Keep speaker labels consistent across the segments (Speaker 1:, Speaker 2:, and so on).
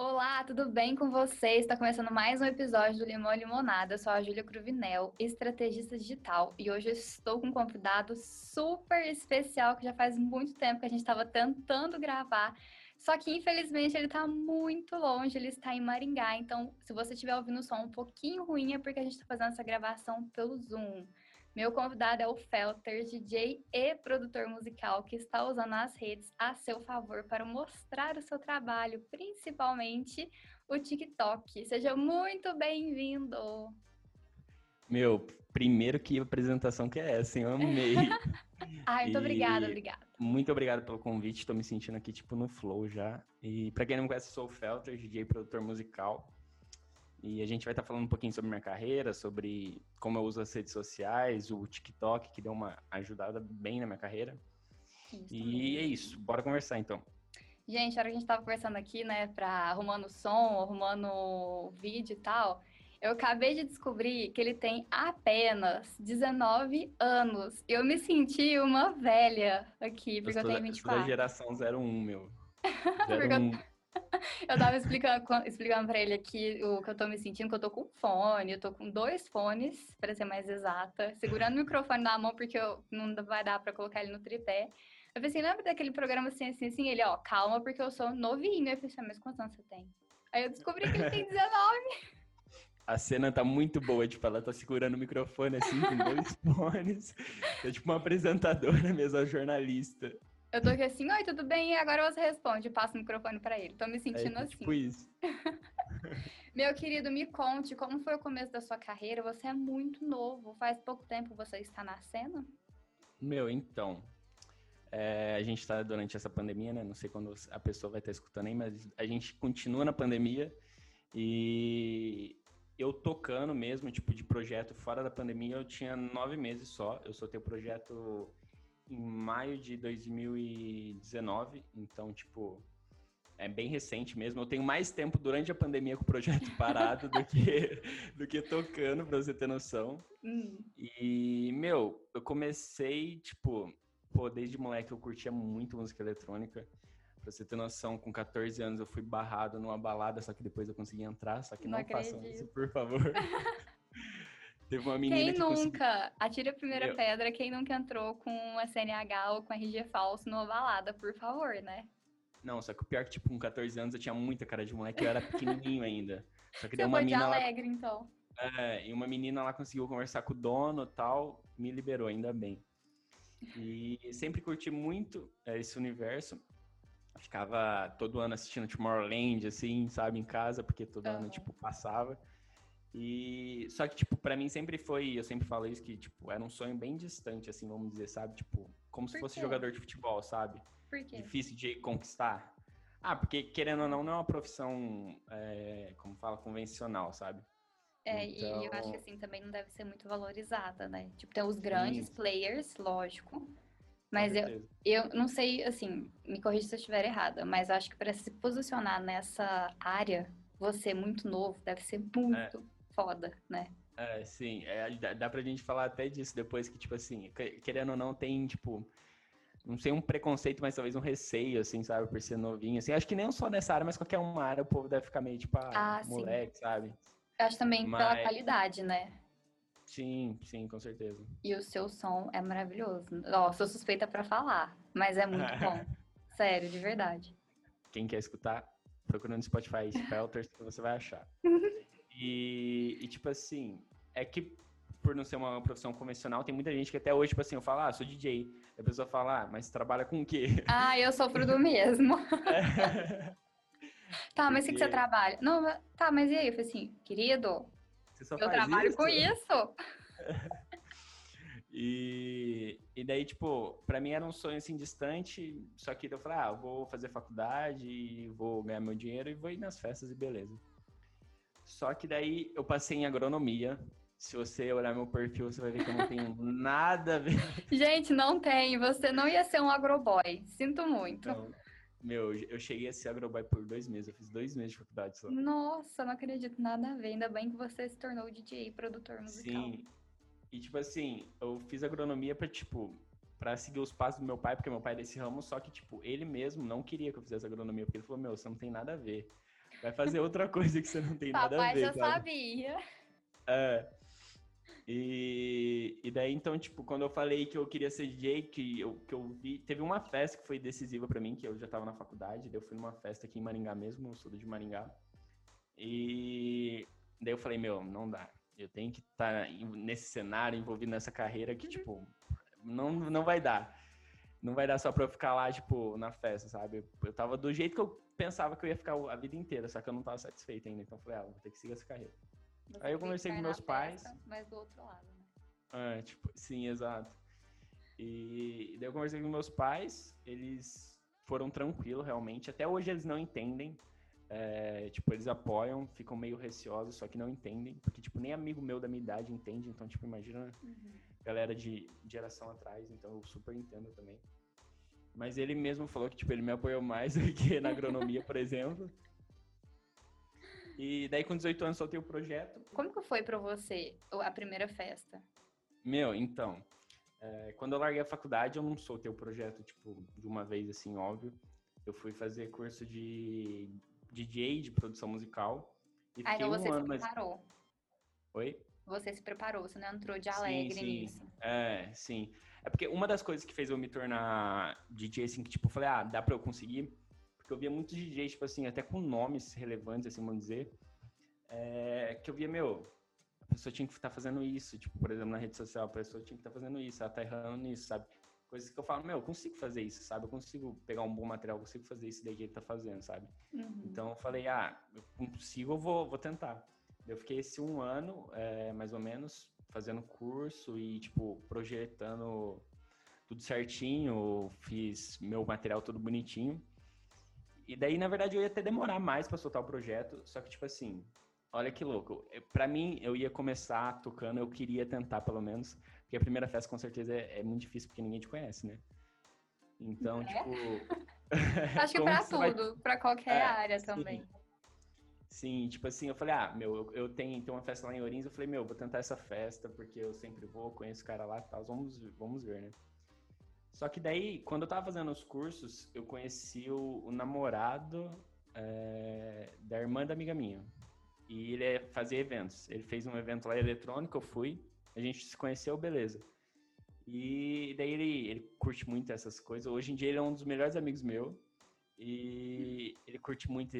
Speaker 1: Olá, tudo bem com vocês? Está começando mais um episódio do Limão e Limonada. Eu sou a Júlia Cruvinel, estrategista digital, e hoje eu estou com um convidado super especial que já faz muito tempo que a gente estava tentando gravar. Só que infelizmente ele está muito longe, ele está em Maringá. Então, se você estiver ouvindo o som um pouquinho ruim, é porque a gente está fazendo essa gravação pelo Zoom. Meu convidado é o Felter, DJ e produtor musical, que está usando as redes a seu favor para mostrar o seu trabalho, principalmente o TikTok. Seja muito bem-vindo!
Speaker 2: Meu, primeiro que apresentação que é essa, hein? Eu amei.
Speaker 1: Ai, muito e... obrigada, obrigada.
Speaker 2: Muito obrigado pelo convite, estou me sentindo aqui, tipo, no flow já. E para quem não me conhece, sou o Felter, DJ e produtor musical. E a gente vai estar falando um pouquinho sobre minha carreira, sobre como eu uso as redes sociais, o TikTok, que deu uma ajudada bem na minha carreira. Isso e é isso, bora conversar então.
Speaker 1: Gente, a hora que a gente estava conversando aqui, né, para arrumando som, arrumando vídeo e tal, eu acabei de descobrir que ele tem apenas 19 anos. Eu me senti uma velha aqui, porque eu, sou, eu tenho 24.
Speaker 2: Eu sou da geração 01, meu.
Speaker 1: 01. Eu tava explicando, explicando pra ele aqui o que eu tô me sentindo, que eu tô com fone, eu tô com dois fones, para ser mais exata, segurando o microfone na mão, porque eu, não vai dar pra colocar ele no tripé. Eu falei assim, lembra daquele programa assim, assim, assim? Ele, ó, calma, porque eu sou novinho. Eu falei assim, ah, mas quantos anos você tem? Aí eu descobri que ele tem 19.
Speaker 2: A cena tá muito boa, tipo, ela tá segurando o microfone assim, com dois fones. É tipo uma apresentadora mesmo, a jornalista.
Speaker 1: Eu tô aqui assim, oi, tudo bem? E agora você responde, passa o microfone para ele. Tô me sentindo
Speaker 2: é,
Speaker 1: assim.
Speaker 2: Tipo isso.
Speaker 1: Meu querido, me conte como foi o começo da sua carreira. Você é muito novo. Faz pouco tempo você está na cena?
Speaker 2: Meu, então. É, a gente está durante essa pandemia, né? Não sei quando a pessoa vai estar escutando aí, mas a gente continua na pandemia e eu tocando mesmo, tipo, de projeto fora da pandemia, eu tinha nove meses só. Eu soltei o projeto em maio de 2019, então, tipo, é bem recente mesmo. Eu tenho mais tempo durante a pandemia com o projeto parado do que, do que tocando, pra você ter noção. Hum. E, meu, eu comecei, tipo, pô, desde moleque eu curtia muito música eletrônica. Pra você ter noção, com 14 anos eu fui barrado numa balada, só que depois eu consegui entrar, só que não, não façam isso, por favor. Teve uma menina
Speaker 1: Quem
Speaker 2: que
Speaker 1: nunca? Consegui... Atire a primeira Eu... pedra, quem nunca entrou com a CNH ou com RG falso numa balada, por favor, né?
Speaker 2: Não, só que o pior é que, tipo, com 14 anos eu tinha muita cara de moleque, eu era pequenininho ainda. Só que
Speaker 1: Você uma menina alegre, lá... então.
Speaker 2: É, e uma menina lá conseguiu conversar com o dono e tal, me liberou, ainda bem. E sempre curti muito é, esse universo. Ficava todo ano assistindo Tomorrowland, assim, sabe, em casa, porque todo uhum. ano, tipo, passava. E só que tipo, para mim sempre foi, eu sempre falo isso que tipo, era um sonho bem distante assim, vamos dizer, sabe? Tipo, como Por se fosse quê? jogador de futebol, sabe?
Speaker 1: Por quê?
Speaker 2: Difícil de conquistar. Ah, porque querendo ou não, não é uma profissão, é, como fala, convencional, sabe?
Speaker 1: É, então... e eu acho que assim também não deve ser muito valorizada, né? Tipo, tem os grandes Sim. players, lógico. Mas eu, eu não sei, assim, me corrija se eu estiver errada, mas acho que para se posicionar nessa área, você muito novo, deve ser muito é foda, né?
Speaker 2: É, sim, é, dá, dá pra gente falar até disso depois, que, tipo assim, querendo ou não, tem, tipo, não sei, um preconceito, mas talvez um receio, assim, sabe, por ser novinho, assim, acho que nem só nessa área, mas qualquer uma área o povo deve ficar meio, tipo, ah, ah moleque, sim. sabe?
Speaker 1: Eu acho também mas... pela qualidade, né?
Speaker 2: Sim, sim, com certeza.
Speaker 1: E o seu som é maravilhoso. Ó, sou suspeita para falar, mas é muito bom. Sério, de verdade.
Speaker 2: Quem quer escutar, procura no Spotify Spelters que você vai achar. E, e, tipo assim, é que por não ser uma profissão convencional, tem muita gente que até hoje, tipo assim, eu falo, ah, sou DJ. A pessoa fala, ah, mas trabalha com o quê?
Speaker 1: Ah, eu sofro do mesmo. É. tá, mas o Porque... que você trabalha? Não, tá, mas e aí? Eu falei assim, querido, eu trabalho isso? com isso.
Speaker 2: E, e daí, tipo, pra mim era um sonho assim distante, só que eu falei, ah, eu vou fazer faculdade, vou ganhar meu dinheiro e vou ir nas festas e beleza. Só que daí eu passei em agronomia. Se você olhar meu perfil, você vai ver que eu não tenho nada a ver.
Speaker 1: Gente, não tem. Você não ia ser um agroboy. Sinto muito. Então,
Speaker 2: meu, eu cheguei a ser agroboy por dois meses. Eu fiz dois meses de faculdade só.
Speaker 1: Nossa, não acredito nada a ver. Ainda bem que você se tornou DJ, produtor musical.
Speaker 2: Sim. E, tipo assim, eu fiz agronomia pra, tipo, pra seguir os passos do meu pai, porque meu pai é desse ramo, só que, tipo, ele mesmo não queria que eu fizesse agronomia, porque ele falou, meu, você não tem nada a ver. Vai fazer outra coisa que você não tem nada a ver.
Speaker 1: Papai já sabe? sabia.
Speaker 2: É. E, e daí, então, tipo, quando eu falei que eu queria ser DJ, que eu, que eu vi. Teve uma festa que foi decisiva para mim, que eu já tava na faculdade, daí eu fui numa festa aqui em Maringá mesmo, eu sou de Maringá. E daí eu falei, meu, não dá. Eu tenho que estar tá nesse cenário, envolvido nessa carreira que, tipo, não, não vai dar. Não vai dar só pra eu ficar lá, tipo, na festa, sabe? Eu tava do jeito que eu pensava que eu ia ficar a vida inteira, só que eu não tava satisfeito ainda. Então eu falei, ah, vou ter que seguir essa carreira. Você Aí eu conversei com meus pais. Festa,
Speaker 1: mas do outro lado, né?
Speaker 2: É, tipo, sim, exato. E daí eu conversei com meus pais, eles foram tranquilos, realmente. Até hoje eles não entendem. É, tipo, eles apoiam, ficam meio receosos, só que não entendem. Porque, tipo, nem amigo meu da minha idade entende. Então, tipo, imagina uhum. galera de geração atrás. Então, eu super entendo também. Mas ele mesmo falou que, tipo, ele me apoiou mais do que na agronomia, por exemplo. E daí, com 18 anos, soltei o projeto.
Speaker 1: Como que foi para você a primeira festa?
Speaker 2: Meu, então, é, quando eu larguei a faculdade, eu não soltei o projeto, tipo, de uma vez, assim, óbvio. Eu fui fazer curso de DJ, de produção musical.
Speaker 1: E ah, então você um se preparou. Mas...
Speaker 2: Oi?
Speaker 1: Você se preparou, você não entrou de alegre sim, sim. nisso.
Speaker 2: É, sim. É porque uma das coisas que fez eu me tornar DJ, assim, que tipo, eu falei, ah, dá pra eu conseguir porque eu via muitos DJs, tipo assim, até com nomes relevantes, assim, vamos dizer, é, que eu via, meu, a pessoa tinha que estar tá fazendo isso, tipo, por exemplo, na rede social, a pessoa tinha que estar tá fazendo isso, ela tá errando nisso, sabe? Coisas que eu falo, meu, eu consigo fazer isso, sabe? Eu consigo pegar um bom material, eu consigo fazer isso daí que ele tá fazendo, sabe? Uhum. Então eu falei, ah, eu consigo, eu vou, vou tentar. Eu fiquei esse um ano, é, mais ou menos, fazendo curso e, tipo, projetando tudo certinho, fiz meu material todo bonitinho. E daí, na verdade, eu ia até demorar mais para soltar o projeto, só que, tipo assim, olha que louco. Para mim, eu ia começar tocando, eu queria tentar, pelo menos, porque a primeira festa, com certeza, é, é muito difícil, porque ninguém te conhece, né? Então, é? tipo...
Speaker 1: Acho que pra tudo, vai... pra qualquer é, área sim. também.
Speaker 2: Sim, tipo assim, eu falei, ah, meu, eu, eu tenho, tenho uma festa lá em Orins, eu falei, meu, vou tentar essa festa, porque eu sempre vou, conheço o cara lá e tal, vamos, vamos ver, né? Só que daí, quando eu tava fazendo os cursos, eu conheci o, o namorado é, da irmã da amiga minha. E ele fazia eventos. Ele fez um evento lá eletrônico, eu fui, a gente se conheceu, beleza. E daí ele, ele curte muito essas coisas. Hoje em dia ele é um dos melhores amigos meu. E ele curte muito,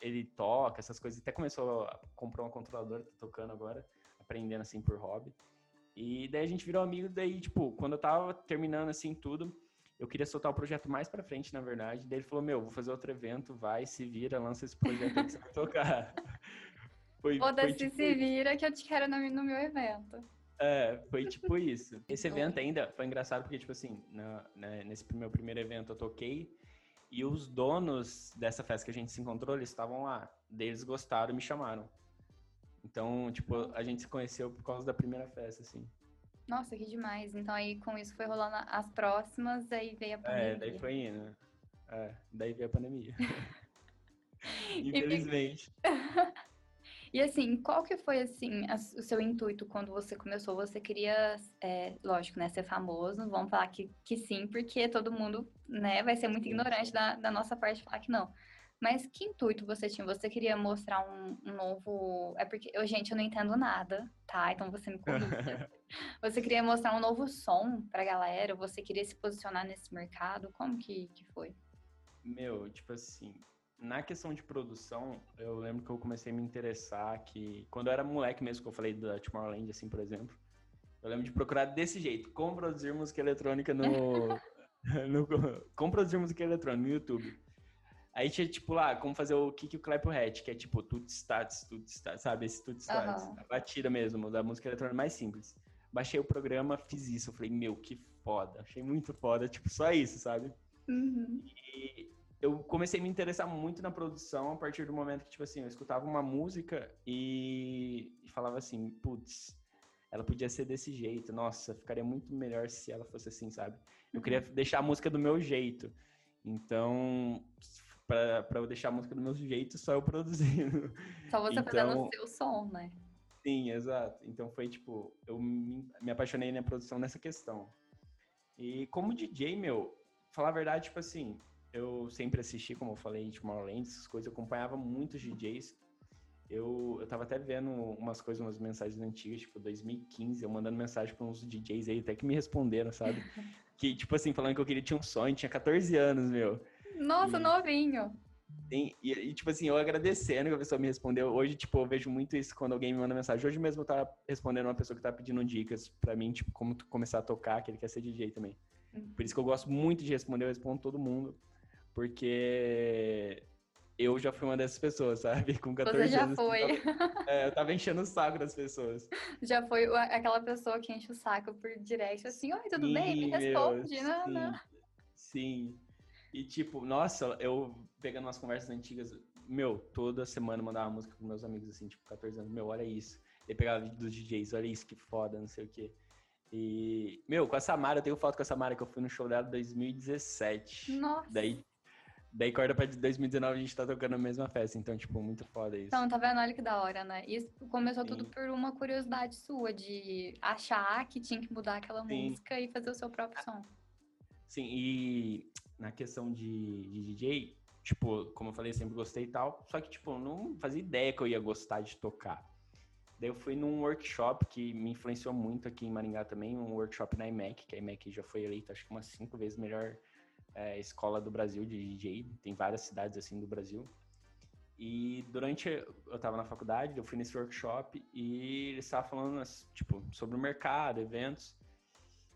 Speaker 2: ele toca essas coisas. Até começou a comprar uma controladora, tá tocando agora, aprendendo assim por hobby. E daí a gente virou amigo, daí, tipo, quando eu tava terminando assim tudo, eu queria soltar o projeto mais pra frente, na verdade. Daí ele falou, meu, vou fazer outro evento, vai, se vira, lança esse projeto aí que você vai tocar.
Speaker 1: Foi, Foda-se, tipo... se vira que eu te quero no, no, meu evento.
Speaker 2: É, foi tipo isso. Esse evento ainda foi engraçado porque, tipo assim, na, né, nesse meu primeiro evento eu toquei e os donos dessa festa que a gente se encontrou, eles estavam lá. Deles gostaram e me chamaram. Então, tipo, a gente se conheceu por causa da primeira festa, assim.
Speaker 1: Nossa, que demais. Então aí com isso foi rolando as próximas, aí veio a pandemia.
Speaker 2: É, daí foi indo. É, daí veio a pandemia. Infelizmente.
Speaker 1: E assim, qual que foi assim o seu intuito quando você começou? Você queria, é, lógico, né, ser famoso? Vamos falar que, que sim, porque todo mundo, né, vai ser muito ignorante da, da nossa parte falar que não. Mas que intuito você tinha? Você queria mostrar um, um novo. É porque, eu, gente, eu não entendo nada, tá? Então você me corrija. você queria mostrar um novo som pra galera? Você queria se posicionar nesse mercado? Como que, que foi?
Speaker 2: Meu, tipo assim, na questão de produção, eu lembro que eu comecei a me interessar que quando eu era moleque mesmo, que eu falei da Tomorrowland, assim, por exemplo, eu lembro de procurar desse jeito, como produzir música eletrônica no. no como produzir música eletrônica no YouTube. Aí tinha, tipo, lá, como fazer o kick e o clap o hat, que é tipo tudo stats, tudo stats, sabe? Esse tudo stats. Uhum. A batida mesmo, da música eletrônica mais simples. Baixei o programa, fiz isso. Eu falei, meu, que foda. Achei muito foda, tipo, só isso, sabe?
Speaker 1: Uhum.
Speaker 2: E eu comecei a me interessar muito na produção a partir do momento que, tipo assim, eu escutava uma música e, e falava assim, putz, ela podia ser desse jeito. Nossa, ficaria muito melhor se ela fosse assim, sabe? Eu queria uhum. deixar a música do meu jeito. Então, para eu deixar a música do meu jeito, só eu produzindo.
Speaker 1: Só você então, fazendo o seu som, né?
Speaker 2: Sim, exato. Então foi tipo, eu me, me apaixonei na produção nessa questão. E como DJ, meu, falar a verdade, tipo assim, eu sempre assisti, como eu falei, de Tomorrowland, essas coisas, eu acompanhava muitos DJs. Eu, eu tava até vendo umas coisas, umas mensagens antigas, tipo 2015, eu mandando mensagem para uns DJs aí, até que me responderam, sabe? que, tipo assim, falando que eu queria tinha um sonho, tinha 14 anos, meu.
Speaker 1: Nossa, e, novinho.
Speaker 2: E, e, tipo assim, eu agradecendo que a pessoa me respondeu. Hoje, tipo, eu vejo muito isso quando alguém me manda mensagem. Hoje mesmo eu tava respondendo uma pessoa que tá pedindo dicas para mim, tipo, como começar a tocar, que ele quer ser DJ também. Uhum. Por isso que eu gosto muito de responder, eu respondo todo mundo. Porque eu já fui uma dessas pessoas, sabe? Com 14
Speaker 1: Você já
Speaker 2: anos.
Speaker 1: foi.
Speaker 2: Eu tava, é, eu tava enchendo o saco das pessoas.
Speaker 1: Já foi aquela pessoa que enche o saco por direct, assim, oi, tudo sim, bem? Me responde, meu, não,
Speaker 2: sim,
Speaker 1: não.
Speaker 2: Sim. E tipo, nossa, eu pegando umas conversas antigas, meu, toda semana mandava música com meus amigos, assim, tipo, 14 anos, meu, olha isso. Ele pegava vídeo dos DJs, olha isso, que foda, não sei o quê. E, meu, com a Samara, eu tenho foto com a Samara que eu fui no show dela em 2017.
Speaker 1: Nossa.
Speaker 2: Daí Daí corta pra 2019 a gente tá tocando a mesma festa, então, tipo, muito foda isso.
Speaker 1: Então, tá vendo? Olha que da hora, né? Isso começou Sim. tudo por uma curiosidade sua, de achar que tinha que mudar aquela Sim. música e fazer o seu próprio som.
Speaker 2: Sim, e na questão de, de DJ, tipo, como eu falei, sempre gostei e tal, só que, tipo, não fazia ideia que eu ia gostar de tocar. Daí eu fui num workshop que me influenciou muito aqui em Maringá também, um workshop na IMEC, que a IMEC já foi eleita, acho que umas cinco vezes melhor é, escola do Brasil de DJ, tem várias cidades assim do Brasil. E durante eu estava na faculdade, eu fui nesse workshop e eles estavam falando tipo sobre o mercado, eventos.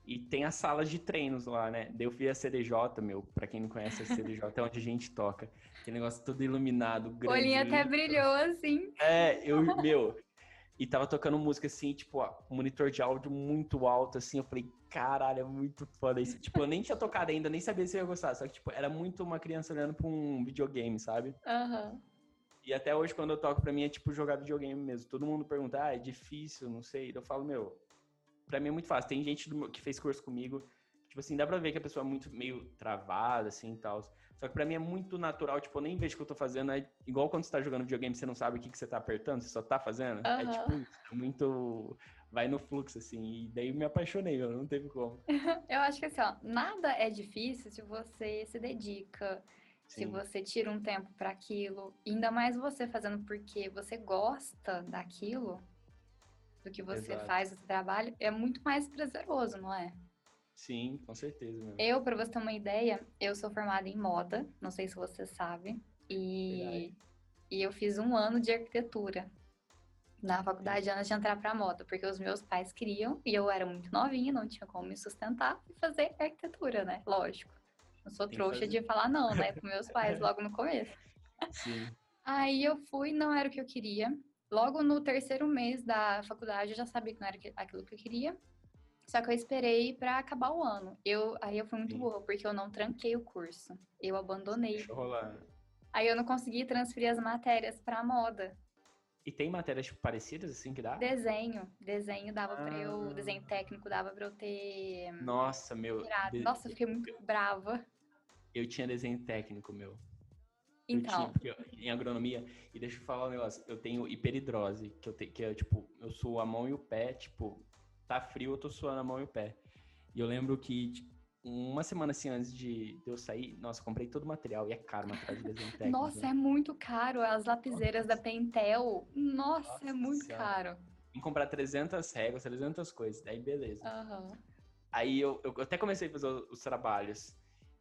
Speaker 2: E tem as salas de treinos lá, né? Daí eu fui a CDJ, meu, pra quem não conhece a CDJ, é onde a gente toca. Aquele negócio todo iluminado, grande.
Speaker 1: O olhinho até brilhou, assim.
Speaker 2: É, eu, meu, e tava tocando música assim, tipo, ó, monitor de áudio muito alto, assim. Eu falei, caralho, é muito foda isso. tipo, eu nem tinha tocado ainda, nem sabia se eu ia gostar. Só que, tipo, era muito uma criança olhando pra um videogame, sabe?
Speaker 1: Aham. Uhum.
Speaker 2: E até hoje, quando eu toco, pra mim é tipo jogar videogame mesmo. Todo mundo pergunta, ah, é difícil, não sei. Eu falo, meu, pra mim é muito fácil. Tem gente que fez curso comigo, tipo assim, dá pra ver que a pessoa é muito meio travada, assim e tal. Só que pra mim é muito natural, tipo, eu nem vejo o que eu tô fazendo. É igual quando você tá jogando videogame, você não sabe o que, que você tá apertando, você só tá fazendo. Uhum. É tipo, muito. Vai no fluxo, assim. E daí me apaixonei, eu não teve como.
Speaker 1: eu acho que assim, ó, nada é difícil se você se dedica. Sim. Se você tira um tempo para aquilo, ainda mais você fazendo porque você gosta daquilo, do que você Exato. faz, do trabalho, é muito mais prazeroso, não é?
Speaker 2: Sim, com certeza. Mesmo.
Speaker 1: Eu, para você ter uma ideia, eu sou formada em moda, não sei se você sabe, e, e eu fiz um ano de arquitetura na faculdade antes de entrar para moda, porque os meus pais queriam e eu era muito novinha, não tinha como me sustentar e fazer arquitetura, né? Lógico. Não sou Tem trouxa de falar não, né, para meus pais logo no começo.
Speaker 2: Sim.
Speaker 1: Aí eu fui, não era o que eu queria. Logo no terceiro mês da faculdade eu já sabia que não era aquilo que eu queria. Só que eu esperei para acabar o ano. Eu, aí eu fui muito Sim. boa, porque eu não tranquei o curso. Eu abandonei.
Speaker 2: Deixa eu rolar.
Speaker 1: Aí eu não consegui transferir as matérias para moda.
Speaker 2: E tem matérias tipo, parecidas assim que dá?
Speaker 1: Desenho. Desenho dava ah. para eu. Desenho técnico dava para eu ter.
Speaker 2: Nossa, meu.
Speaker 1: De... Nossa, eu fiquei muito brava.
Speaker 2: Eu tinha desenho técnico, meu.
Speaker 1: Então.
Speaker 2: Eu tinha, em agronomia, e deixa eu falar um negócio, eu tenho hiperidrose, que eu tenho, que é tipo, eu sou a mão e o pé, tipo, tá frio, eu tô suando a mão e o pé. E eu lembro que tipo, uma semana assim antes de eu sair, nossa, comprei todo o material e é caro o material de desenho técnico.
Speaker 1: Nossa, né? é muito caro. As lapiseiras nossa. da Pentel, nossa, nossa é muito senhora. caro.
Speaker 2: Que comprar 300 réguas, 300 coisas, daí beleza.
Speaker 1: Uhum.
Speaker 2: Aí eu, eu até comecei a fazer os trabalhos.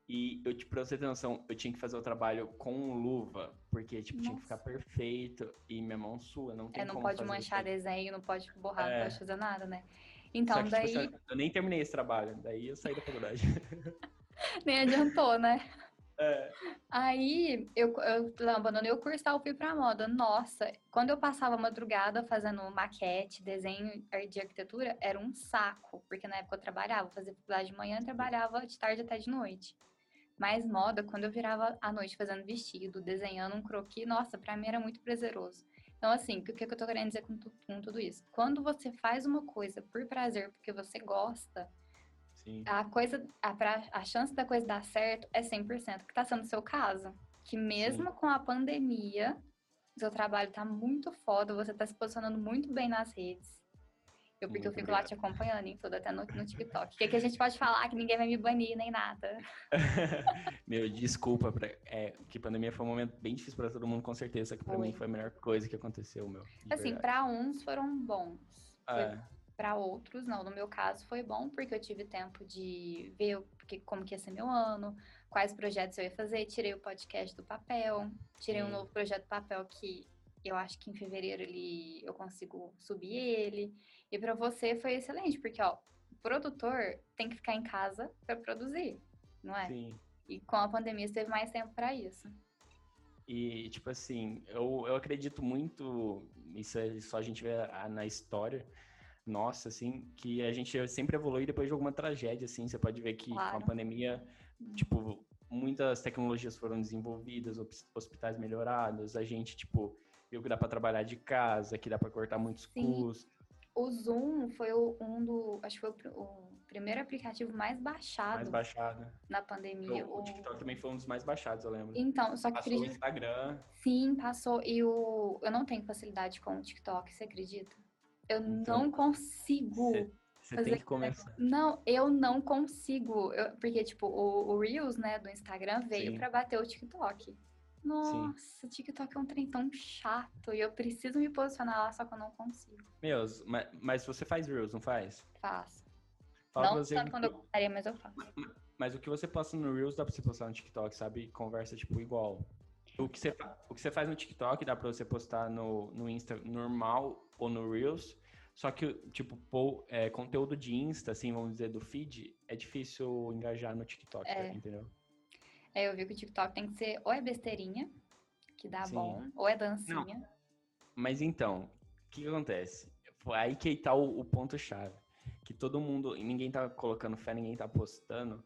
Speaker 2: E eu, tipo, pra você ter noção, eu tinha que fazer o trabalho com luva, porque, tipo, Nossa. tinha que ficar perfeito e minha mão sua, não tem
Speaker 1: É, não
Speaker 2: como
Speaker 1: pode manchar desenho, não pode borrar, é. não pode fazer nada, né? Então, que, tipo, daí. Tipo,
Speaker 2: eu nem terminei esse trabalho, daí eu saí da faculdade.
Speaker 1: nem adiantou, né?
Speaker 2: É.
Speaker 1: Aí eu, eu abandonei o curso e fui pra moda. Nossa, quando eu passava madrugada fazendo maquete, desenho de arquitetura, era um saco, porque na época eu trabalhava, fazia faculdade de manhã e trabalhava de tarde até de noite. Mas moda, quando eu virava à noite fazendo vestido, desenhando um croquis, nossa, pra mim era muito prazeroso. Então, assim, o que, que eu tô querendo dizer com, com tudo isso? Quando você faz uma coisa por prazer, porque você gosta,
Speaker 2: Sim.
Speaker 1: a coisa, a, pra, a chance da coisa dar certo é 100%, que tá sendo o seu caso. Que mesmo Sim. com a pandemia, seu trabalho tá muito foda, você tá se posicionando muito bem nas redes. Eu, porque Muito eu fico obrigado. lá te acompanhando em tudo, até no, no TikTok. O que, que a gente pode falar que ninguém vai me banir nem nada?
Speaker 2: Meu, desculpa. Pra, é, que pandemia foi um momento bem difícil para todo mundo, com certeza. Que para mim foi a melhor coisa que aconteceu, meu.
Speaker 1: Assim, para uns foram bons. É. Para outros, não. No meu caso, foi bom porque eu tive tempo de ver porque, como que ia ser meu ano, quais projetos eu ia fazer. Tirei o podcast do papel, tirei Sim. um novo projeto do papel que eu acho que em fevereiro ele, eu consigo subir ele. E para você foi excelente, porque ó, o produtor tem que ficar em casa para produzir, não é?
Speaker 2: Sim.
Speaker 1: E com a pandemia você teve mais tempo para isso.
Speaker 2: E, tipo assim, eu, eu acredito muito, isso é só a gente vê na história, nossa, assim, que a gente sempre evolui depois de alguma tragédia, assim, você pode ver que claro. com a pandemia, uhum. tipo, muitas tecnologias foram desenvolvidas, hospitais melhorados, a gente, tipo, viu que dá para trabalhar de casa, que dá para cortar muitos Sim. custos.
Speaker 1: O Zoom foi um do, acho que foi o, o primeiro aplicativo mais baixado.
Speaker 2: Mais baixado.
Speaker 1: Na pandemia.
Speaker 2: O, o, TikTok também foi um dos mais baixados, eu lembro.
Speaker 1: Então, só que
Speaker 2: passou acredito... o Instagram.
Speaker 1: Sim, passou. E o eu não tenho facilidade com o TikTok, você acredita? Eu então, não consigo.
Speaker 2: Você tem que começar.
Speaker 1: Não, eu não consigo. Eu, porque, tipo, o, o Reels, né, do Instagram veio para bater o TikTok. Nossa, Sim. TikTok é um trem tão chato e eu preciso me posicionar lá, só que eu não consigo.
Speaker 2: Meus, mas, mas você faz Reels, não faz?
Speaker 1: Faço. Fala não você, tanto quando eu gostaria, mas eu faço.
Speaker 2: Mas o que você posta no Reels dá pra você postar no TikTok, sabe? Conversa, tipo, igual. O que você, o que você faz no TikTok dá pra você postar no, no Insta normal ou no Reels. Só que, tipo, pô, é, conteúdo de Insta, assim, vamos dizer, do feed, é difícil engajar no TikTok, é. entendeu?
Speaker 1: É, eu vi que o TikTok tem que ser ou é besteirinha, que dá Sim. bom, ou é dancinha. Não.
Speaker 2: Mas então, o que, que acontece? Foi aí que tá o, o ponto-chave. Que todo mundo, ninguém tá colocando fé, ninguém tá postando,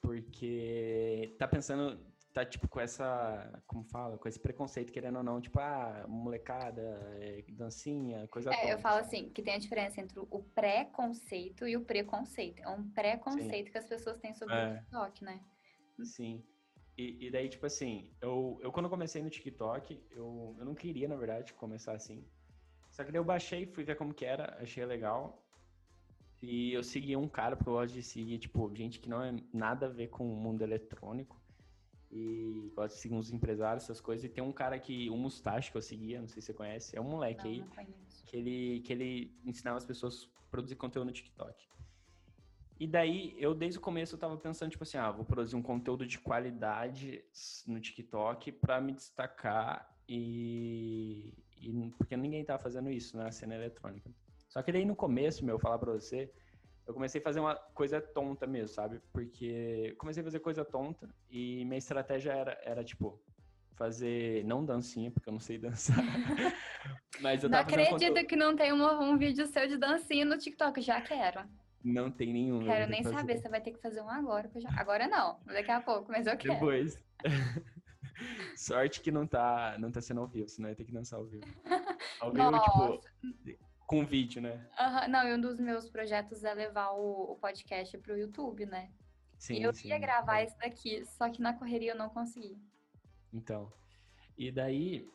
Speaker 2: porque tá pensando, tá tipo com essa, como fala, com esse preconceito, querendo ou não, tipo, ah, molecada, é, dancinha, coisa É,
Speaker 1: eu falo assim, que tem a diferença entre o pré-conceito e o preconceito. É um preconceito Sim. que as pessoas têm sobre é. o TikTok, né?
Speaker 2: Sim. E, e, daí, tipo assim, eu, eu quando comecei no TikTok, eu, eu não queria, na verdade, começar assim. Só que daí eu baixei, fui ver como que era, achei legal. E eu segui um cara, porque eu gosto de seguir, tipo, gente que não é nada a ver com o mundo eletrônico. E gosto de seguir uns empresários, essas coisas. E tem um cara que, um Mustache que eu seguia, não sei se você conhece, é um moleque não, aí. Não que ele, que ele ensinava as pessoas a produzir conteúdo no TikTok. E daí, eu desde o começo eu tava pensando, tipo assim, ah, vou produzir um conteúdo de qualidade no TikTok para me destacar e, e, Porque ninguém tava fazendo isso na cena eletrônica. Só que daí no começo, meu, falar pra você, eu comecei a fazer uma coisa tonta mesmo, sabe? Porque comecei a fazer coisa tonta e minha estratégia era, era tipo, fazer, não dancinha, porque eu não sei dançar.
Speaker 1: Mas eu tava Não acredito conteúdo... que não tem um, um vídeo seu de dancinha no TikTok, já quero.
Speaker 2: Não tem nenhum.
Speaker 1: Quero nem fazer. saber, você vai ter que fazer um agora. Já... Agora não, daqui a pouco, mas eu quero.
Speaker 2: Depois. Sorte que não tá, não tá sendo ao vivo, senão ia ter que dançar ao vivo. Ao vivo, tipo, com vídeo, né?
Speaker 1: Uhum. Não, e um dos meus projetos é levar o, o podcast pro YouTube, né? Sim, e eu sim, ia gravar é. esse daqui, só que na correria eu não consegui.
Speaker 2: Então. E daí,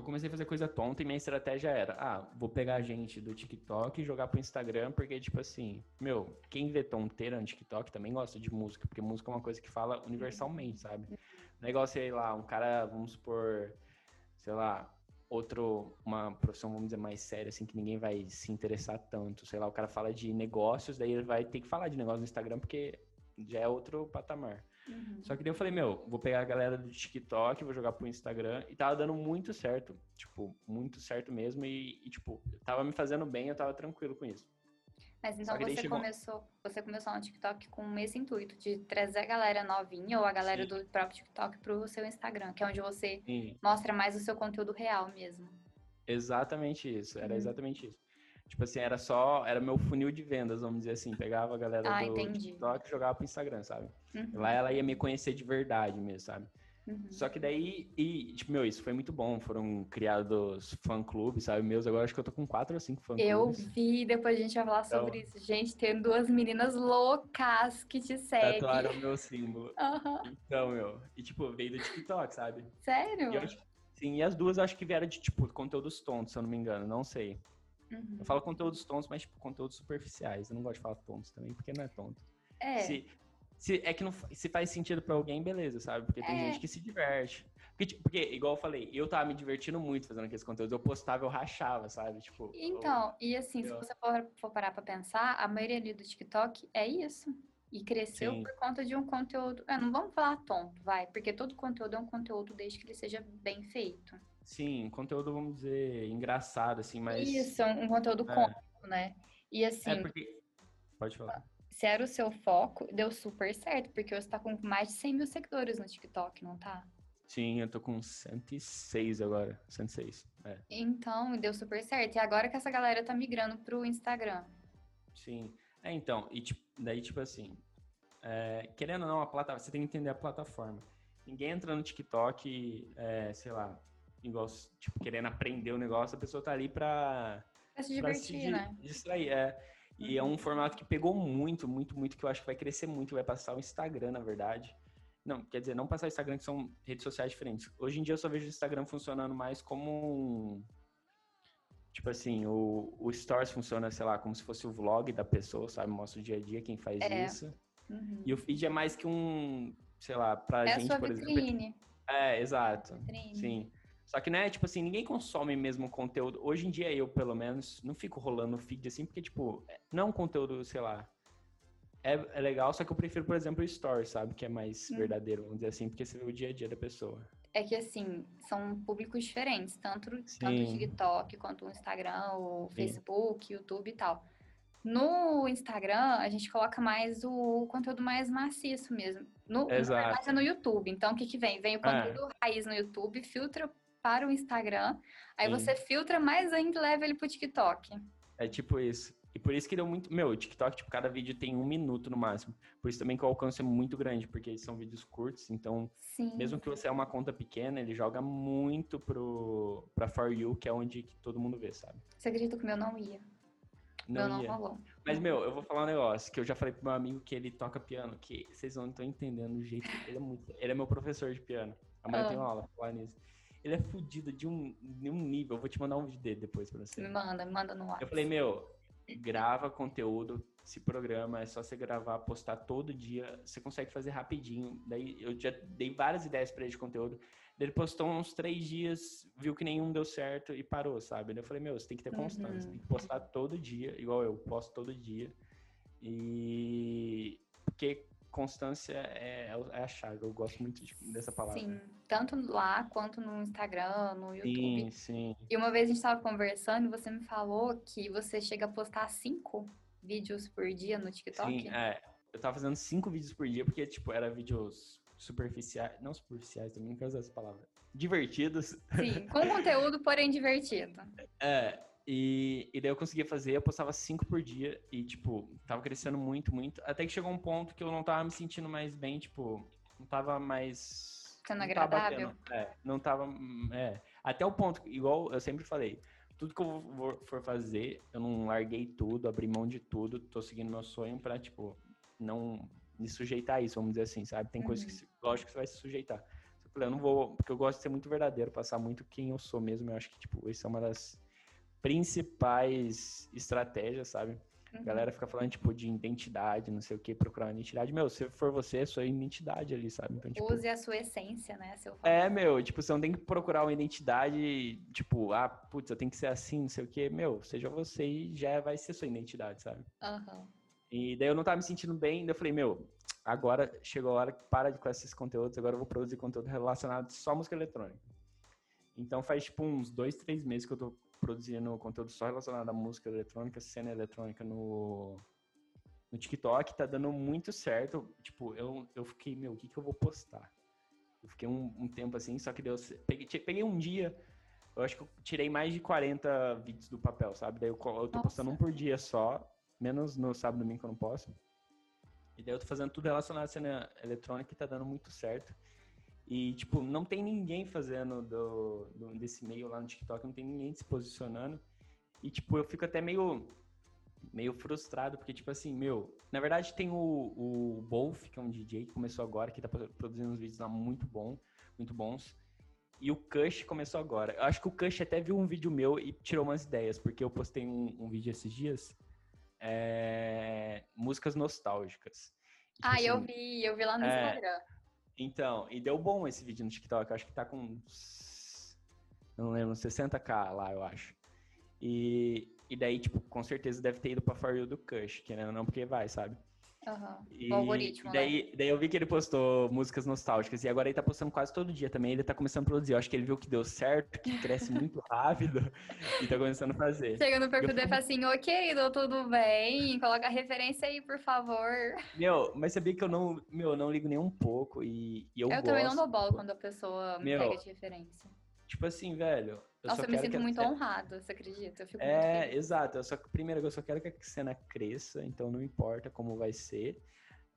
Speaker 2: eu comecei a fazer coisa tonta e minha estratégia era, ah, vou pegar a gente do TikTok e jogar pro Instagram, porque, tipo assim, meu, quem vê tonteira no TikTok também gosta de música, porque música é uma coisa que fala universalmente, sabe? Negócio, sei lá, um cara, vamos supor, sei lá, outro, uma profissão, vamos dizer, mais séria, assim, que ninguém vai se interessar tanto. Sei lá, o cara fala de negócios, daí ele vai ter que falar de negócio no Instagram, porque já é outro patamar. Uhum. Só que daí eu falei, meu, vou pegar a galera do TikTok, vou jogar pro Instagram. E tava dando muito certo. Tipo, muito certo mesmo. E, e tipo, tava me fazendo bem, eu tava tranquilo com isso.
Speaker 1: Mas então você chegou... começou, você começou no TikTok com esse intuito de trazer a galera novinha ou a galera Sim. do próprio TikTok pro seu Instagram, que é onde você Sim. mostra mais o seu conteúdo real mesmo.
Speaker 2: Exatamente isso, era uhum. exatamente isso. Tipo assim, era só, era meu funil de vendas, vamos dizer assim. Pegava a galera ah, do entendi. TikTok e jogava pro Instagram, sabe? Uhum. Lá ela ia me conhecer de verdade mesmo, sabe? Uhum. Só que daí, e, tipo, meu, isso foi muito bom. Foram criados fã-clubes, sabe? Meus, agora acho que eu tô com quatro ou cinco fã-clubes.
Speaker 1: Eu vi, depois a gente vai falar sobre então, isso. Gente, tem duas meninas loucas que te seguem.
Speaker 2: Tatuaram o meu símbolo. Uhum. Então, meu, e tipo, veio do TikTok, sabe?
Speaker 1: Sério?
Speaker 2: E eu, sim, e as duas acho que vieram de, tipo, conteúdos tontos, se eu não me engano, não sei. Uhum. Eu falo conteúdos tontos, mas, tipo, conteúdos superficiais. Eu não gosto de falar tontos também, porque não é tonto.
Speaker 1: É.
Speaker 2: Se, se, é que não, se faz sentido para alguém, beleza, sabe? Porque tem é. gente que se diverte. Porque, tipo, porque, igual eu falei, eu tava me divertindo muito fazendo aqueles conteúdos. Eu postava, eu rachava, sabe? Tipo.
Speaker 1: Então, eu, e assim, eu... se você for, for, parar pra pensar, a maioria ali do TikTok é isso. E cresceu Sim. por conta de um conteúdo. É, não vamos falar tonto, vai, porque todo conteúdo é um conteúdo desde que ele seja bem feito.
Speaker 2: Sim, conteúdo, vamos dizer, engraçado, assim, mas.
Speaker 1: Isso, um conteúdo é. cômico, né? E assim.
Speaker 2: É porque. Pode falar.
Speaker 1: Se era o seu foco, deu super certo, porque você tá com mais de 100 mil seguidores no TikTok, não tá?
Speaker 2: Sim, eu tô com 106 agora. 106. É.
Speaker 1: Então, deu super certo. E agora que essa galera tá migrando pro Instagram.
Speaker 2: Sim. É, então, e tipo, daí, tipo assim, é, querendo ou não, a plataforma, você tem que entender a plataforma. Ninguém entra no TikTok, é, sei lá, igual, tipo, querendo aprender o negócio, a pessoa tá ali pra...
Speaker 1: Pra se divertir, pra se
Speaker 2: né? Distrair, é. E é um uhum. formato que pegou muito, muito, muito, que eu acho que vai crescer muito, vai passar o Instagram, na verdade. Não, quer dizer, não passar o Instagram, que são redes sociais diferentes. Hoje em dia eu só vejo o Instagram funcionando mais como um. Tipo assim, o, o Stories funciona, sei lá, como se fosse o vlog da pessoa, sabe? Mostra o dia a dia quem faz é. isso. Uhum. E o feed é mais que um, sei lá, pra é gente, por vitrine. exemplo. É, exato. Vitrine. Sim. Só que, né, tipo assim, ninguém consome mesmo conteúdo. Hoje em dia, eu, pelo menos, não fico rolando feed assim, porque, tipo, não é um conteúdo, sei lá, é, é legal, só que eu prefiro, por exemplo, o Story, sabe? Que é mais hum. verdadeiro, vamos dizer assim, porque você vê o dia a dia da pessoa.
Speaker 1: É que, assim, são públicos diferentes, tanto, tanto o TikTok quanto o Instagram, o Sim. Facebook, YouTube e tal. No Instagram, a gente coloca mais o conteúdo mais maciço mesmo. No, Exato. Na verdade, é no YouTube. Então, o que, que vem? Vem o é. conteúdo é. raiz no YouTube, filtra para o Instagram, aí Sim. você filtra mais ainda e leva ele pro TikTok.
Speaker 2: É tipo isso. E por isso que deu muito. Meu, o TikTok, tipo, cada vídeo tem um minuto no máximo. Por isso também que o alcance é muito grande, porque são vídeos curtos. Então, Sim. mesmo que você é uma conta pequena, ele joga muito pro, pra For You, que é onde todo mundo vê, sabe?
Speaker 1: Você acredita que o meu não ia? Não, meu não rolou.
Speaker 2: Mas, meu, eu vou falar um negócio que eu já falei pro meu amigo que ele toca piano, que vocês não estão entendendo o jeito. Ele é muito. Ele é meu professor de piano. Amanhã ah. tem uma aula falar nisso. Ele é fodido de um, de um nível. Eu vou te mandar um vídeo dele depois pra você.
Speaker 1: Me manda, me manda no WhatsApp.
Speaker 2: Eu falei, meu, grava conteúdo, se programa, é só você gravar, postar todo dia, você consegue fazer rapidinho. Daí eu já dei várias ideias para ele de conteúdo. Ele postou uns três dias, viu que nenhum deu certo e parou, sabe? Daí eu falei, meu, você tem que ter constância, uhum. tem que postar todo dia, igual eu, posto todo dia. E porque constância é, é a chave. Eu gosto muito de, dessa palavra.
Speaker 1: Sim, tanto lá quanto no Instagram, no YouTube.
Speaker 2: Sim, sim.
Speaker 1: E uma vez a gente estava conversando e você me falou que você chega a postar cinco vídeos por dia no TikTok.
Speaker 2: Sim, é. Eu tava fazendo cinco vídeos por dia porque, tipo, era vídeos superficiais. Não superficiais também, não quero usar essa palavra. Divertidos.
Speaker 1: Sim, com conteúdo, porém divertido.
Speaker 2: É, e, e daí eu conseguia fazer, eu postava cinco por dia e, tipo, tava crescendo muito, muito. Até que chegou um ponto que eu não tava me sentindo mais bem, tipo, não tava mais.
Speaker 1: Sendo agradável?
Speaker 2: Tava é, não tava. É. Até o ponto, igual eu sempre falei, tudo que eu for fazer, eu não larguei tudo, abri mão de tudo, tô seguindo meu sonho pra, tipo, não me sujeitar a isso, vamos dizer assim, sabe? Tem uhum. coisas que, lógico, que você vai se sujeitar. Eu não vou, porque eu gosto de ser muito verdadeiro, passar muito quem eu sou mesmo. Eu acho que, tipo, isso é uma das principais estratégias, sabe? Uhum. A galera fica falando, tipo, de identidade, não sei o que, procurar uma identidade. Meu, se for você, é sua identidade ali, sabe?
Speaker 1: Então, tipo, Use a sua essência, né? Seu
Speaker 2: é, meu, tipo, você não tem que procurar uma identidade, tipo, ah, putz, eu tenho que ser assim, não sei o que. Meu, seja você e já vai ser sua identidade, sabe?
Speaker 1: Uhum.
Speaker 2: E daí eu não tava me sentindo bem, daí eu falei, meu, agora chegou a hora que para de com esses conteúdos, agora eu vou produzir conteúdo relacionado só à música eletrônica. Então faz, tipo, uns dois, três meses que eu tô produzindo conteúdo só relacionado à música eletrônica, cena eletrônica no, no TikTok, tá dando muito certo. Tipo, eu, eu fiquei, meu, o que que eu vou postar? Eu fiquei um, um tempo assim, só que deu, peguei, peguei um dia, eu acho que eu tirei mais de 40 vídeos do papel, sabe? Daí eu, eu tô Nossa. postando um por dia só, menos no sábado e domingo que eu não posso. E daí eu tô fazendo tudo relacionado à cena eletrônica e tá dando muito certo. E, tipo, não tem ninguém fazendo do, do, desse meio lá no TikTok, não tem ninguém se posicionando. E, tipo, eu fico até meio, meio frustrado, porque, tipo assim, meu, na verdade tem o, o Wolf, que é um DJ que começou agora, que tá produzindo uns vídeos lá muito bom, muito bons. E o Kush começou agora. Eu acho que o Kush até viu um vídeo meu e tirou umas ideias, porque eu postei um, um vídeo esses dias. É, músicas nostálgicas.
Speaker 1: Tipo ah, assim, eu vi, eu vi lá no é, Instagram.
Speaker 2: Então, e deu bom esse vídeo no TikTok. Eu acho que tá com. Eu não lembro, 60k lá, eu acho. E, e daí, tipo, com certeza deve ter ido pra For You do Kush, querendo ou não, porque vai, sabe?
Speaker 1: Uhum. E, o algoritmo.
Speaker 2: Daí,
Speaker 1: né?
Speaker 2: daí eu vi que ele postou músicas nostálgicas. E agora ele tá postando quase todo dia também. Ele tá começando a produzir. Eu acho que ele viu que deu certo, que cresce muito rápido. e tá começando a fazer.
Speaker 1: Chega no perfil dele e fala assim: Ô querido, tudo bem? Coloca a referência aí, por favor.
Speaker 2: Meu, mas sabia que eu não, meu, não ligo nem um pouco. E, e eu, eu
Speaker 1: gosto, também não dou bola quando a pessoa me meu, pega de referência.
Speaker 2: Tipo assim, velho.
Speaker 1: Eu Nossa, eu me sinto muito honrado, você acredita? Eu fico
Speaker 2: é, exato. Eu só, primeiro, eu só quero que a cena cresça, então não importa como vai ser.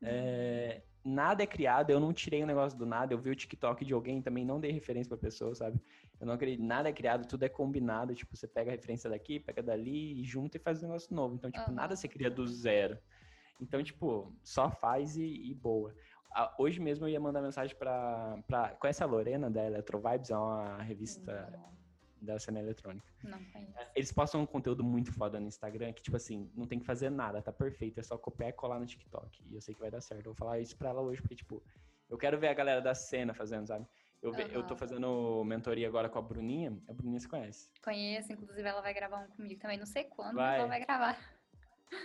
Speaker 2: É, nada é criado, eu não tirei o negócio do nada, eu vi o TikTok de alguém também não dei referência pra pessoa, sabe? Eu não acredito, nada é criado, tudo é combinado, tipo, você pega a referência daqui, pega dali e junta e faz um negócio novo. Então, tipo, uhum. nada se cria do zero. Então, tipo, só faz e, e boa. Hoje mesmo eu ia mandar mensagem pra, pra. Conhece a Lorena da Electro Vibes? É uma revista. Uhum da cena eletrônica.
Speaker 1: Não conheço.
Speaker 2: Eles postam um conteúdo muito foda no Instagram que, tipo assim, não tem que fazer nada, tá perfeito. É só copiar e colar no TikTok. E eu sei que vai dar certo. Eu vou falar isso pra ela hoje, porque, tipo, eu quero ver a galera da cena fazendo, sabe? Eu, uhum. eu tô fazendo mentoria agora com a Bruninha. A Bruninha você conhece?
Speaker 1: Conheço, inclusive ela vai gravar um comigo também. Não sei quando, vai. mas ela vai gravar.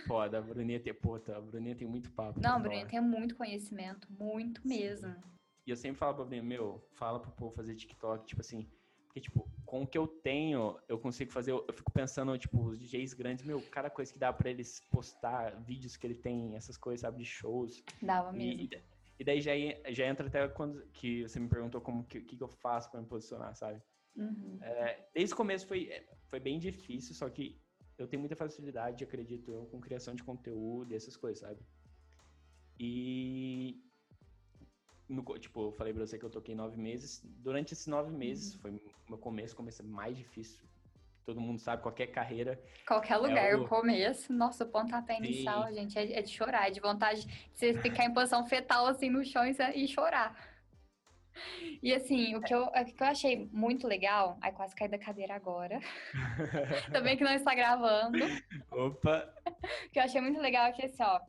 Speaker 2: Foda, a Bruninha tem, puta, a Bruninha tem muito papo.
Speaker 1: Não, a Bruninha tem muito conhecimento, muito mesmo.
Speaker 2: Sim. E eu sempre falo pra Bruninha, meu, fala pro povo fazer TikTok, tipo assim, porque, tipo, com o que eu tenho, eu consigo fazer. Eu, fico pensando, tipo, os DJs grandes, meu, cada coisa que dá pra eles postar, vídeos que ele tem, essas coisas, sabe, de shows.
Speaker 1: Dava mesmo.
Speaker 2: E, e daí já, já entra até quando que você me perguntou como que, que eu faço para me posicionar, sabe?
Speaker 1: Uhum.
Speaker 2: É, desde o começo foi, foi bem difícil, só que eu tenho muita facilidade, acredito eu, com criação de conteúdo e essas coisas, sabe? E no, tipo, eu falei pra você que eu toquei nove meses. Durante esses nove meses, uhum. foi meu começo, começo mais difícil. Todo mundo sabe, qualquer carreira.
Speaker 1: Qualquer é lugar, é o... o começo, nossa, o pontapé inicial, Sim. gente, é, é, de chorar, é de vontade de você ficar em posição fetal assim no chão e chorar. E assim, o que, eu, o que eu achei muito legal, ai quase caí da cadeira agora. Também que não está gravando.
Speaker 2: Opa!
Speaker 1: O que eu achei muito legal é que assim, ó,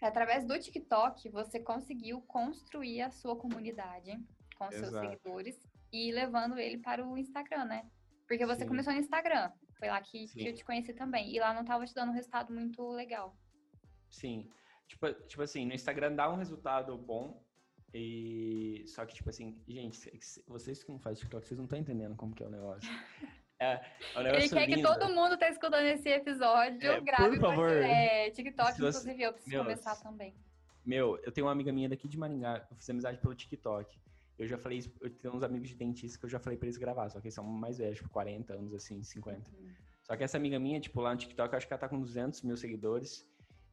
Speaker 1: através do TikTok, você conseguiu construir a sua comunidade com Exato. seus seguidores e levando ele para o Instagram, né? Porque você Sim. começou no Instagram, foi lá que, que, eu te conheci também. E lá não estava te dando um resultado muito legal.
Speaker 2: Sim. Tipo, tipo assim, no Instagram dá um resultado bom. E só que, tipo assim, gente, vocês que não fazem TikTok, vocês não estão entendendo como que é o negócio.
Speaker 1: É, é um Ele quer lindo. que todo mundo tá escutando esse episódio, é, grave por favor. É, TikTok, você... inclusive eu preciso Meu, começar também.
Speaker 2: Meu, eu tenho uma amiga minha daqui de Maringá, eu fiz amizade pelo TikTok. Eu já falei isso, eu tenho uns amigos de dentista que eu já falei pra eles gravar, só que eles são mais velhos, tipo 40 anos, assim, 50. Uhum. Só que essa amiga minha, tipo, lá no TikTok, eu acho que ela tá com 200 mil seguidores.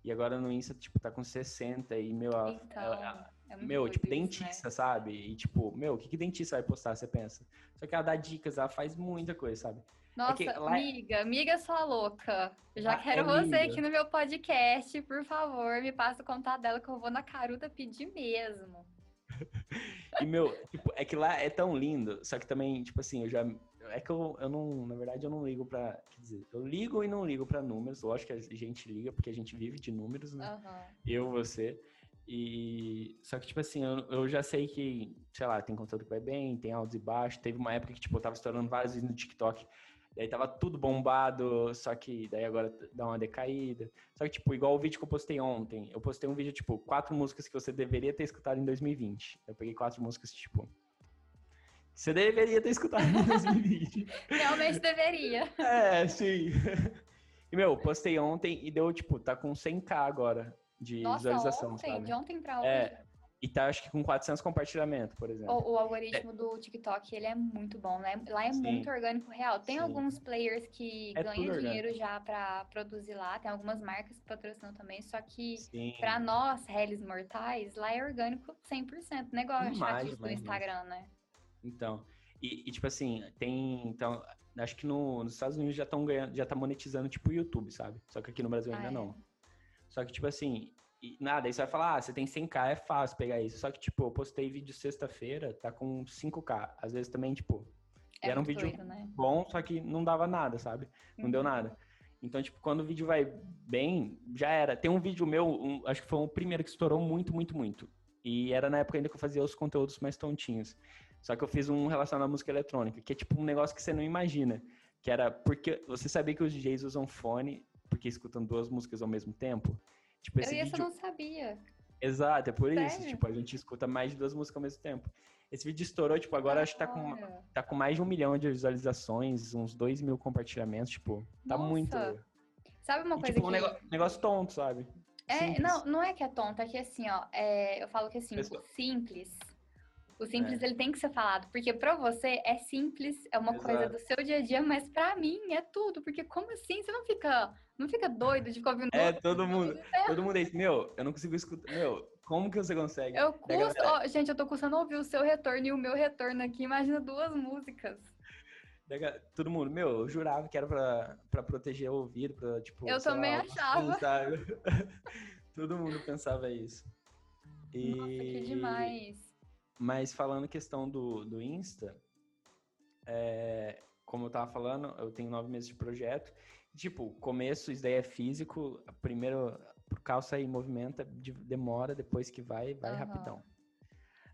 Speaker 2: E agora no Insta, tipo, tá com 60 e, meu, ela,
Speaker 1: então,
Speaker 2: ela, é meu, tipo, isso, dentista, né? sabe? E, tipo, meu, o que, que dentista vai postar, você pensa? Só que ela dá dicas, ela faz muita coisa, sabe?
Speaker 1: É Nossa, é amiga, amiga sua louca. Eu já ah, quero é você aqui no meu podcast, por favor, me passa o contato dela que eu vou na caruta pedir mesmo.
Speaker 2: e, meu, tipo, é que lá é tão lindo, só que também, tipo assim, eu já. É que eu, eu não, na verdade, eu não ligo pra. Quer dizer, eu ligo e não ligo pra números. Lógico que a gente liga, porque a gente vive de números, né? Uhum. Eu, você. E. Só que, tipo assim, eu, eu já sei que, sei lá, tem conteúdo que vai bem, tem altos e baixos. Teve uma época que, tipo, eu tava estourando vários vídeos no TikTok. Daí tava tudo bombado, só que daí agora dá uma decaída. Só que, tipo, igual o vídeo que eu postei ontem. Eu postei um vídeo, tipo, quatro músicas que você deveria ter escutado em 2020. Eu peguei quatro músicas, tipo. Você deveria ter escutado em 2020.
Speaker 1: Realmente deveria.
Speaker 2: É, sim. E, meu, postei ontem e deu, tipo, tá com 100k agora de
Speaker 1: Nossa,
Speaker 2: visualização,
Speaker 1: ontem,
Speaker 2: sabe?
Speaker 1: de ontem pra hoje.
Speaker 2: É, e tá, acho que com 400 compartilhamentos, por exemplo.
Speaker 1: O, o algoritmo é. do TikTok, ele é muito bom, né? Lá é Sim. muito orgânico real. Tem Sim. alguns players que é ganham dinheiro já para produzir lá, tem algumas marcas que patrocinam também, só que para nós, réis mortais, lá é orgânico 100%, negócio mais, do Instagram, né?
Speaker 2: Então, e, e, tipo assim, tem, então, acho que no, nos Estados Unidos já estão ganhando, já tá monetizando tipo o YouTube, sabe? Só que aqui no Brasil ainda ah, é. não. Só que tipo assim, e nada, aí você vai falar, ah, você tem 100k, é fácil pegar isso. Só que, tipo, eu postei vídeo sexta-feira, tá com 5k. Às vezes também, tipo, é era um vídeo doido, né? bom, só que não dava nada, sabe? Não uhum. deu nada. Então, tipo, quando o vídeo vai bem, já era. Tem um vídeo meu, um, acho que foi o primeiro que estourou muito, muito, muito. E era na época ainda que eu fazia os conteúdos mais tontinhos. Só que eu fiz um relacionado à música eletrônica, que é tipo um negócio que você não imagina. Que era porque você sabia que os DJs usam fone porque escutam duas músicas ao mesmo tempo?
Speaker 1: Tipo, esse eu vídeo... não sabia.
Speaker 2: Exato, é por Sério? isso. Tipo, a gente escuta mais de duas músicas ao mesmo tempo. Esse vídeo estourou, tipo, agora acho que tá com, tá com mais de um milhão de visualizações, uns dois mil compartilhamentos, tipo, tá Nossa. muito.
Speaker 1: Sabe uma coisa
Speaker 2: e, tipo,
Speaker 1: que...
Speaker 2: um negócio, negócio tonto, sabe?
Speaker 1: É, simples. não, não é que é tonto, é que assim, ó, é, eu falo que assim, Pessoa. o simples, o simples é. ele tem que ser falado, porque para você é simples, é uma Exato. coisa do seu dia a dia, mas para mim é tudo, porque como assim? Você não fica, não fica doido de ficar ouvindo
Speaker 2: É, todo mundo, todo mundo é isso, meu, eu não consigo escutar, meu, como que você consegue?
Speaker 1: Eu custo, oh, gente, eu tô custando ouvir o seu retorno e o meu retorno aqui. Imagina duas músicas.
Speaker 2: Todo mundo, meu, eu jurava que era pra, pra proteger o ouvido, pra, tipo...
Speaker 1: Eu também lá, achava. Sabe?
Speaker 2: Todo mundo pensava isso.
Speaker 1: E... Nossa, que demais.
Speaker 2: Mas falando questão do, do Insta, é, como eu tava falando, eu tenho nove meses de projeto. Tipo, começo, isso daí é físico. Primeiro, por calça e movimenta, demora, depois que vai, vai uhum. rapidão.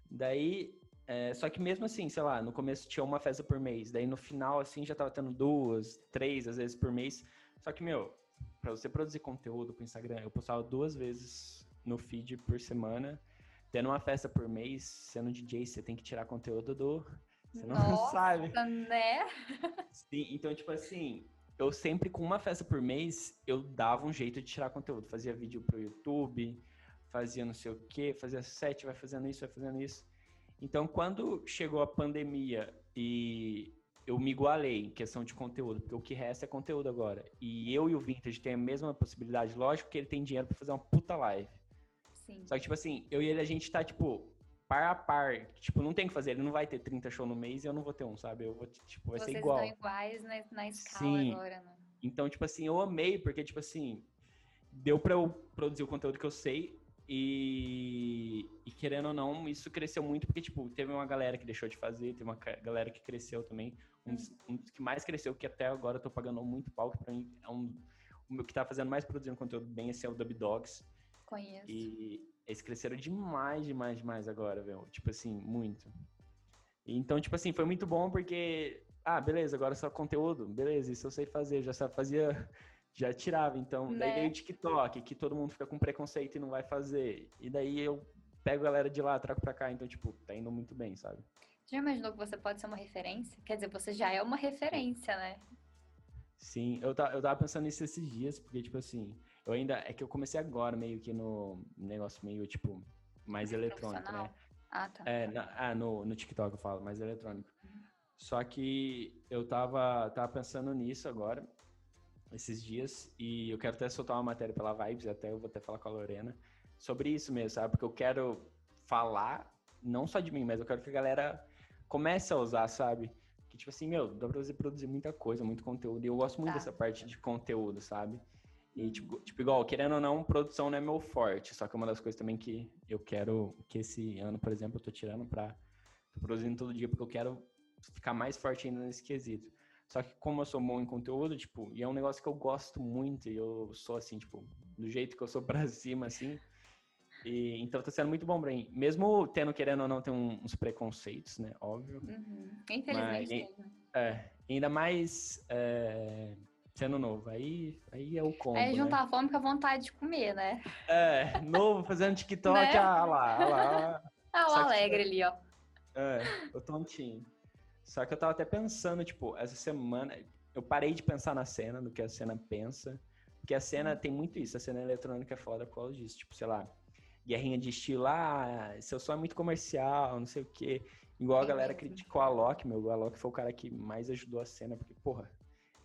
Speaker 2: Daí, é, só que mesmo assim, sei lá, no começo tinha uma festa por mês, daí no final, assim, já tava tendo duas, três, às vezes por mês. Só que, meu, pra você produzir conteúdo pro Instagram, eu postava duas vezes no feed por semana. Tendo uma festa por mês, sendo DJ, você tem que tirar conteúdo do. Você não
Speaker 1: Nossa,
Speaker 2: sabe.
Speaker 1: né?
Speaker 2: Sim, então, tipo assim, eu sempre, com uma festa por mês, eu dava um jeito de tirar conteúdo. Fazia vídeo pro YouTube, fazia não sei o quê, fazia sete, vai fazendo isso, vai fazendo isso. Então, quando chegou a pandemia e eu me igualei em questão de conteúdo, porque o que resta é conteúdo agora. E eu e o Vintage tem a mesma possibilidade, lógico que ele tem dinheiro para fazer uma puta live. Sim. Só que, tipo assim, eu e ele, a gente tá, tipo, par a par. Tipo, não tem que fazer. Ele não vai ter 30 shows no mês e eu não vou ter um, sabe? Eu vou, tipo, vai
Speaker 1: Vocês
Speaker 2: ser igual.
Speaker 1: Vocês estão iguais na, na escala Sim. agora, né?
Speaker 2: Então, tipo assim, eu amei, porque, tipo assim, deu pra eu produzir o conteúdo que eu sei. E, e, querendo ou não, isso cresceu muito, porque, tipo, teve uma galera que deixou de fazer, teve uma galera que cresceu também. Um dos, um dos que mais cresceu, que até agora eu tô pagando muito pau, que pra mim é um. O meu que tá fazendo mais produzindo conteúdo bem, esse é o Dub Dogs.
Speaker 1: Conheço.
Speaker 2: E eles cresceram demais, demais, demais agora, velho. Tipo assim, muito. Então, tipo assim, foi muito bom porque. Ah, beleza, agora só conteúdo. Beleza, isso eu sei fazer. Já fazia. Já tirava. Então, né? daí veio o TikTok, que todo mundo fica com preconceito e não vai fazer. E daí eu pego a galera de lá, trago pra cá. Então, tipo, tá indo muito bem, sabe?
Speaker 1: Já imaginou que você pode ser uma referência? Quer dizer, você já é uma referência, né?
Speaker 2: Sim, eu, tá, eu tava pensando nisso esses dias, porque, tipo assim, eu ainda. É que eu comecei agora, meio que no negócio meio, tipo, mais eletrônico, né?
Speaker 1: Ah, tá.
Speaker 2: É, na, ah, no, no TikTok eu falo, mais eletrônico. Uhum. Só que eu tava, tava pensando nisso agora, esses dias, e eu quero até soltar uma matéria pela Vibes, até eu vou até falar com a Lorena, sobre isso mesmo, sabe? Porque eu quero falar, não só de mim, mas eu quero que a galera comece a usar, sabe? Que tipo assim, meu, dá pra você produzir muita coisa, muito conteúdo, e eu gosto muito tá. dessa parte de conteúdo, sabe? E, tipo, tipo, igual, querendo ou não, produção não é meu forte. Só que uma das coisas também que eu quero, que esse ano, por exemplo, eu tô tirando pra. Tô produzindo todo dia, porque eu quero ficar mais forte ainda nesse quesito. Só que como eu sou bom em conteúdo, tipo, e é um negócio que eu gosto muito, e eu sou assim, tipo, do jeito que eu sou pra cima, assim. E, então tá sendo muito bom pra mim. Mesmo tendo, querendo ou não, ter uns preconceitos, né? Óbvio.
Speaker 1: Uhum. Infelizmente.
Speaker 2: Mas, é, ainda mais. É, sendo novo. Aí, aí é o combo,
Speaker 1: Aí juntar
Speaker 2: né?
Speaker 1: a fome com a vontade de comer, né?
Speaker 2: É, novo, fazendo TikTok, né? ah lá, ah lá.
Speaker 1: Ah, o alegre ali, ó.
Speaker 2: É, o tontinho. Só que eu tava até pensando, tipo, essa semana, eu parei de pensar na cena, no que a cena pensa, porque a cena tem muito isso, a cena eletrônica é foda por causa disso, tipo, sei lá, guerrinha de estilo, ah, seu som é muito comercial, não sei o quê. Igual a galera criticou a Loki, meu, o Alok foi o cara que mais ajudou a cena, porque, porra,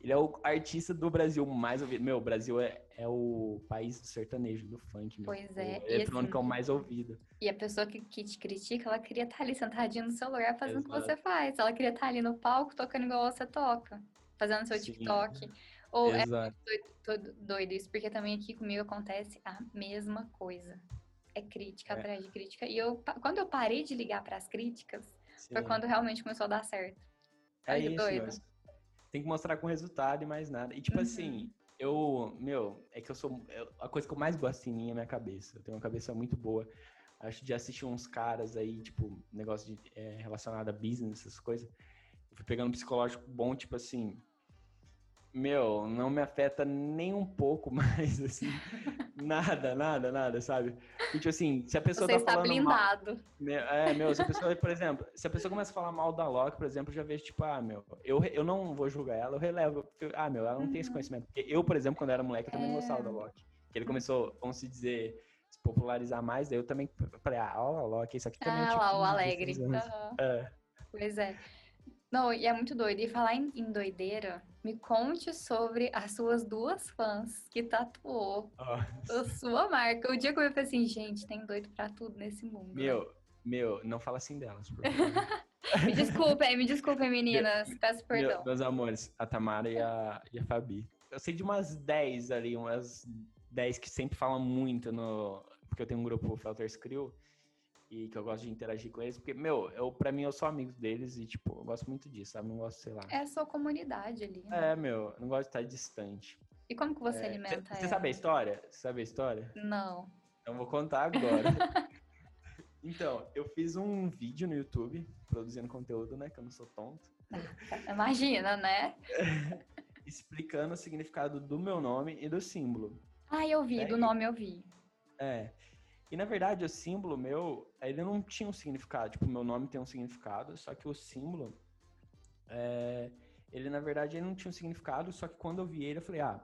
Speaker 2: ele é o artista do Brasil mais ouvido. Meu, o Brasil é, é o país do sertanejo, do funk. Meu.
Speaker 1: Pois é.
Speaker 2: O eletrônico assim, é o mais ouvido.
Speaker 1: E a pessoa que, que te critica, ela queria estar ali sentadinha no seu lugar fazendo Exato. o que você faz. Ela queria estar ali no palco tocando igual você toca. Fazendo seu Sim. TikTok. Ou é Exato. é doido, doido isso, porque também aqui comigo acontece a mesma coisa. É crítica é. atrás de crítica. E eu, quando eu parei de ligar para as críticas, Sim. foi quando realmente começou a dar certo.
Speaker 2: É isso, doido. Tem que mostrar com resultado e mais nada. E tipo assim, uhum. assim, eu, meu, é que eu sou. Eu, a coisa que eu mais gosto em mim é minha cabeça. Eu tenho uma cabeça muito boa. Acho de assistir uns caras aí, tipo, negócio de, é, relacionado a business, essas coisas. Eu fui pegando um psicológico bom, tipo assim, meu, não me afeta nem um pouco mais, assim. nada, nada, nada, sabe? E, tipo assim, se a pessoa
Speaker 1: Você
Speaker 2: tá
Speaker 1: está
Speaker 2: falando
Speaker 1: blindado.
Speaker 2: Mal, é, meu, se a pessoa, por exemplo, se a pessoa começa a falar mal da Loki, por exemplo, eu já vejo, tipo, ah, meu, eu, eu não vou julgar ela, eu relevo. Porque, ah, meu, ela não uhum. tem esse uhum. conhecimento. Porque eu, por exemplo, quando era moleque, eu também é... gostava da Loki. Que ele começou, vamos se dizer, se popularizar mais, daí eu também falei, ah, olha a Loki, isso aqui também
Speaker 1: ah,
Speaker 2: é tipo,
Speaker 1: lá, o Alegre. Uhum. É. Pois é. Não, e é muito doido. E falar em, em, doideira, me conte sobre as suas duas fãs que tatuou a sua marca. O dia que eu falei assim, gente, tem doido pra tudo nesse mundo.
Speaker 2: Meu, meu, não fala assim delas, por
Speaker 1: me desculpem, me desculpem, meninas. Peço perdão.
Speaker 2: Meu, meus amores, a Tamara e a, e a Fabi. Eu sei de umas 10 ali, umas 10 que sempre falam muito no. Porque eu tenho um grupo Felters Crew e que eu gosto de interagir com eles, porque, meu, eu, pra mim eu sou amigo deles e, tipo, eu gosto muito disso, sabe? Não gosto, sei lá.
Speaker 1: É a sua comunidade ali. Né?
Speaker 2: É, meu, não gosto de estar distante.
Speaker 1: E como que você é, alimenta
Speaker 2: Você sabe a história? Você sabe a história?
Speaker 1: Não.
Speaker 2: Então vou contar agora. então, eu fiz um vídeo no YouTube, produzindo conteúdo, né? Que eu não sou tonto.
Speaker 1: Imagina, né?
Speaker 2: Explicando o significado do meu nome e do símbolo.
Speaker 1: Ah, eu vi, é, do nome eu vi.
Speaker 2: É. E na verdade, o símbolo meu, ele não tinha um significado. Tipo, meu nome tem um significado, só que o símbolo, é, ele na verdade ele não tinha um significado. Só que quando eu vi ele, eu falei, ah,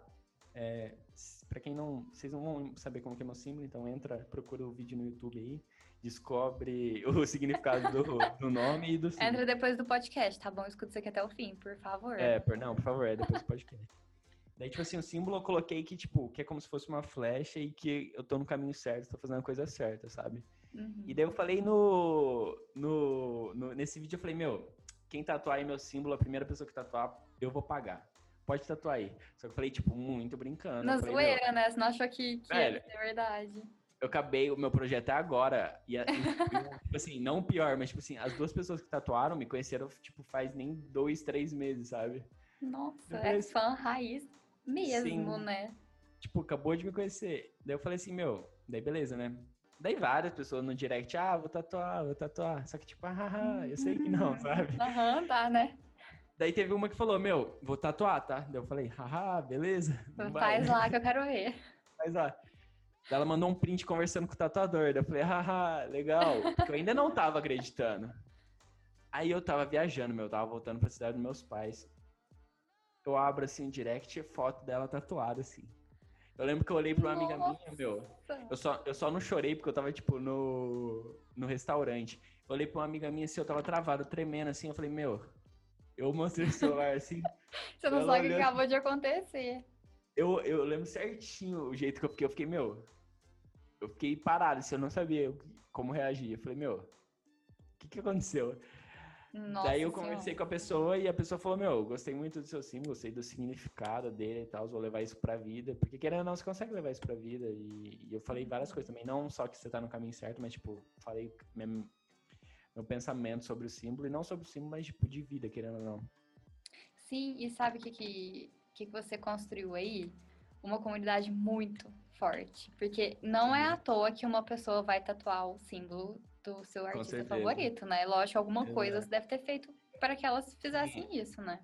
Speaker 2: é, para quem não, vocês não vão saber como que é meu símbolo, então entra, procura o vídeo no YouTube aí, descobre o significado do, do nome e do símbolo.
Speaker 1: Entra depois do podcast, tá bom? Escuta isso aqui até o fim, por favor.
Speaker 2: É, por, não, por favor, é depois do podcast. Daí, tipo assim, o símbolo eu coloquei que, tipo, que é como se fosse uma flecha e que eu tô no caminho certo, tô fazendo a coisa certa, sabe? Uhum. E daí eu falei no, no, no, Nesse vídeo eu falei, meu, quem tatuar aí meu símbolo, a primeira pessoa que tatuar, eu vou pagar. Pode tatuar aí. Só que eu falei, tipo, muito brincando.
Speaker 1: Na
Speaker 2: falei,
Speaker 1: zoeira, né? Você não achou que, que Velho, é verdade.
Speaker 2: Eu acabei, o meu projeto é agora. E, tipo assim, não o pior, mas tipo assim, as duas pessoas que tatuaram me conheceram, tipo, faz nem dois, três meses, sabe?
Speaker 1: Nossa, é fã raiz mesmo, Sim. né?
Speaker 2: Tipo, acabou de me conhecer. Daí eu falei assim, meu, daí beleza, né? Daí várias pessoas no direct, ah, vou tatuar, vou tatuar. Só que tipo, ah, eu sei que não, sabe?
Speaker 1: Aham, tá, né?
Speaker 2: Daí teve uma que falou, meu, vou tatuar, tá? Daí eu falei, haha, beleza.
Speaker 1: Faz lá que eu quero ver.
Speaker 2: Faz lá. Daí ela mandou um print conversando com o tatuador. Daí eu falei, haha, legal. Porque eu ainda não tava acreditando. Aí eu tava viajando, meu, eu tava voltando pra cidade dos meus pais eu abro assim o direct e foto dela tatuada, assim. Eu lembro que eu olhei pra uma Nossa. amiga minha, meu. Eu só, eu só não chorei porque eu tava, tipo, no, no restaurante. Eu olhei pra uma amiga minha assim, eu tava travado, tremendo assim. Eu falei, meu, eu mostrei o celular assim.
Speaker 1: Você não sabe o que acabou de acontecer.
Speaker 2: Eu, eu lembro certinho o jeito que eu fiquei. Eu fiquei, meu. Eu fiquei parado, assim, eu não sabia como reagir. Eu falei, meu, o que, que aconteceu? Nossa Daí eu conversei senhora. com a pessoa e a pessoa falou: Meu, gostei muito do seu símbolo, gostei do significado dele e tal, vou levar isso pra vida. Porque querendo ou não, você consegue levar isso pra vida. E, e eu falei várias coisas também, não só que você tá no caminho certo, mas tipo, falei meu, meu pensamento sobre o símbolo, e não sobre o símbolo, mas tipo, de vida, querendo ou não.
Speaker 1: Sim, e sabe o que, que, que você construiu aí? Uma comunidade muito forte. Porque não Sim. é à toa que uma pessoa vai tatuar o símbolo do seu artista favorito, né? Lógico, alguma Exato. coisa você deve ter feito para que elas fizessem Sim. isso, né?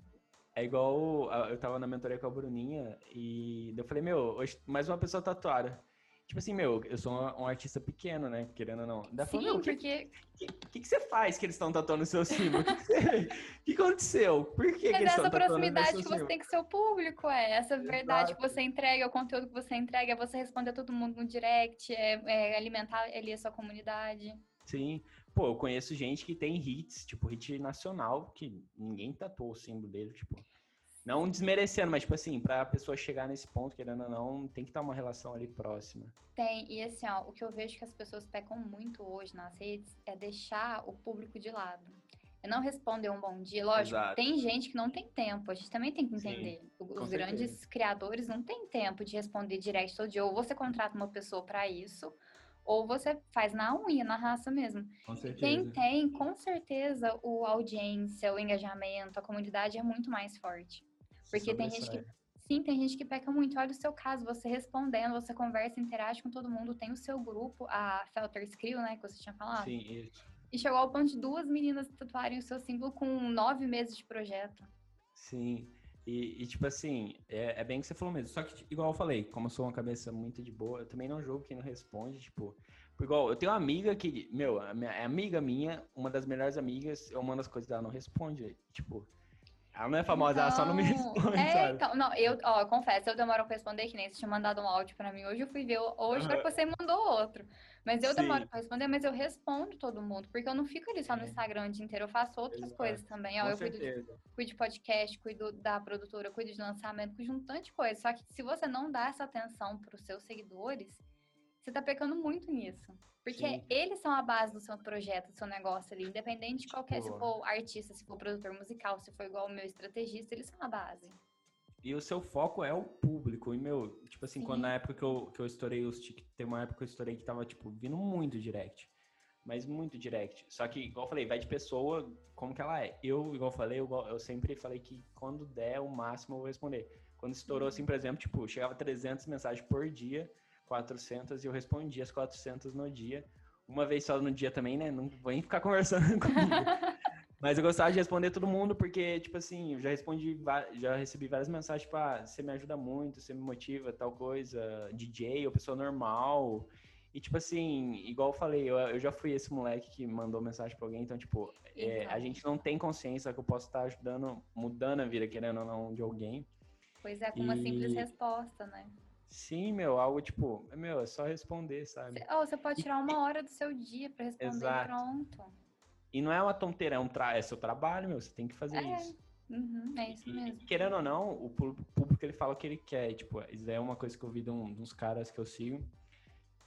Speaker 2: É igual, eu tava na mentoria com a Bruninha e eu falei, meu, hoje mais uma pessoa tatuada. Tipo assim, meu, eu sou um artista pequeno, né? Querendo ou não.
Speaker 1: Daí Sim, falou, porque...
Speaker 2: O que, que, que, você faz que eles estão tatuando o seu símbolo? O que, que, aconteceu? Por que, é que eles estão tatuando
Speaker 1: proximidade que você tem com o seu público, é. Essa verdade Exato. que você entrega, o conteúdo que você entrega, é você responder a todo mundo no direct, é, é alimentar ali a sua comunidade.
Speaker 2: Sim. Pô, eu conheço gente que tem hits, tipo, hit nacional, que ninguém tatuou o símbolo dele, tipo. Não desmerecendo, mas, tipo assim, pra pessoa chegar nesse ponto, querendo ou não, tem que estar uma relação ali próxima.
Speaker 1: Tem, e assim, ó, o que eu vejo que as pessoas pecam muito hoje nas redes é deixar o público de lado. não responder um bom dia. Lógico,
Speaker 2: Exato.
Speaker 1: tem gente que não tem tempo, a gente também tem que
Speaker 2: Sim,
Speaker 1: entender.
Speaker 2: Com
Speaker 1: Os grandes criadores não têm tempo de responder direct todo dia. Ou você contrata uma pessoa para isso, ou você faz na unha, na raça mesmo.
Speaker 2: Com certeza.
Speaker 1: Quem tem, com certeza, o audiência, o engajamento, a comunidade é muito mais forte. Porque tem gente que. Sim, tem gente que peca muito. Olha o seu caso, você respondendo, você conversa, interage com todo mundo, tem o seu grupo, a Felter Crew, né, que você tinha falado.
Speaker 2: Sim, isso.
Speaker 1: E chegou ao ponto de duas meninas tatuarem o seu símbolo com nove meses de projeto.
Speaker 2: Sim. E, e, tipo assim, é, é bem que você falou mesmo. Só que, igual eu falei, como eu sou uma cabeça muito de boa, eu também não jogo quem não responde, tipo. Igual, eu tenho uma amiga que, meu, é amiga minha, uma das melhores amigas, eu mando as coisas dela, não responde. Tipo, ela não é famosa, ela só não me
Speaker 1: Então,
Speaker 2: responde,
Speaker 1: É,
Speaker 2: sabe?
Speaker 1: então, não, eu, ó, eu confesso, eu demoro pra responder, que nem você tinha mandado um áudio pra mim hoje, eu fui ver hoje,
Speaker 2: Aham.
Speaker 1: que você mandou outro. Mas eu
Speaker 2: Sim.
Speaker 1: demoro pra responder, mas eu respondo todo mundo, porque eu não fico ali só no. Instagram o dia inteiro, eu faço outras
Speaker 2: Exato.
Speaker 1: coisas também, ó,
Speaker 2: Com
Speaker 1: eu cuido de cuido de podcast, cuido da produtora, cuido de lançamento, cuido de um tanto de coisa. Só que se você não dá essa atenção para os seus seguidores, você tá pecando muito nisso. Porque
Speaker 2: Sim.
Speaker 1: eles são a base do seu projeto, do seu negócio ali, independente de qualquer, se
Speaker 2: Tipo-
Speaker 1: for artista, se for produtor musical, se for igual o meu estrategista, eles são a base.
Speaker 2: E o seu foco é o público. E, meu, tipo assim, quando
Speaker 1: Sim.
Speaker 2: na época que eu, que eu estourei os tic, tem uma época que eu estourei que tava, tipo, vindo muito direct. Mas muito direct. Só que, igual eu falei, vai de pessoa como que ela é. Eu, igual eu falei, eu, eu sempre falei que quando der o máximo eu vou responder. Quando estourou, assim, por exemplo, tipo, chegava 300 mensagens por dia, 400, e eu respondia as 400 no dia. Uma vez só no dia também, né? Não vem ficar conversando comigo. Mas eu gostava de responder todo mundo porque, tipo assim, eu já respondi, já recebi várias mensagens, tipo, ah, você me ajuda muito, você me motiva, tal coisa, DJ ou pessoa normal. E, tipo assim, igual eu falei, eu, eu já fui esse moleque que mandou mensagem pra alguém, então, tipo, é,
Speaker 1: Então.
Speaker 2: a gente não tem consciência que eu posso estar ajudando, mudando a vida, querendo ou não, de alguém.
Speaker 1: Pois é, com uma simples
Speaker 2: E-
Speaker 1: resposta, né?
Speaker 2: Sim, meu, algo tipo, meu, é só responder, sabe?
Speaker 1: Você, oh, você pode tirar uma hora do seu dia para responder e
Speaker 2: Exato.
Speaker 1: pronto.
Speaker 2: E não é uma tonteira, é, um tra é seu trabalho, meu, você tem que fazer
Speaker 1: É,
Speaker 2: isso.
Speaker 1: Uhum, é isso
Speaker 2: E,
Speaker 1: mesmo.
Speaker 2: querendo ou não, o público ele fala o que ele quer. e, Tipo, isso é uma coisa que eu vi de, um, de uns caras que eu sigo,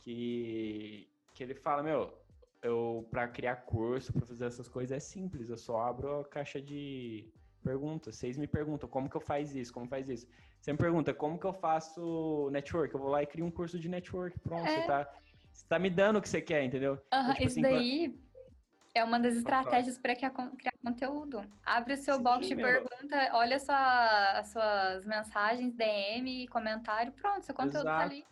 Speaker 2: que, que ele fala, meu, eu pra criar curso, pra fazer essas coisas é simples, eu só abro a caixa de perguntas. Vocês me perguntam como que eu faço isso, como faz isso. Você me pergunta como que eu faço network, eu vou lá e crio um curso de network, pronto,
Speaker 1: É.
Speaker 2: você, tá, você tá me dando o que você quer, entendeu?
Speaker 1: Aham,
Speaker 2: tipo
Speaker 1: isso
Speaker 2: assim, quando-
Speaker 1: daí é uma das
Speaker 2: falar.
Speaker 1: estratégias para criar, con- criar conteúdo. Abre o seu
Speaker 2: Sim,
Speaker 1: box de pergunta, olha sua- as suas mensagens, DM, comentário, pronto, seu conteúdo tá
Speaker 2: Exato.
Speaker 1: ali.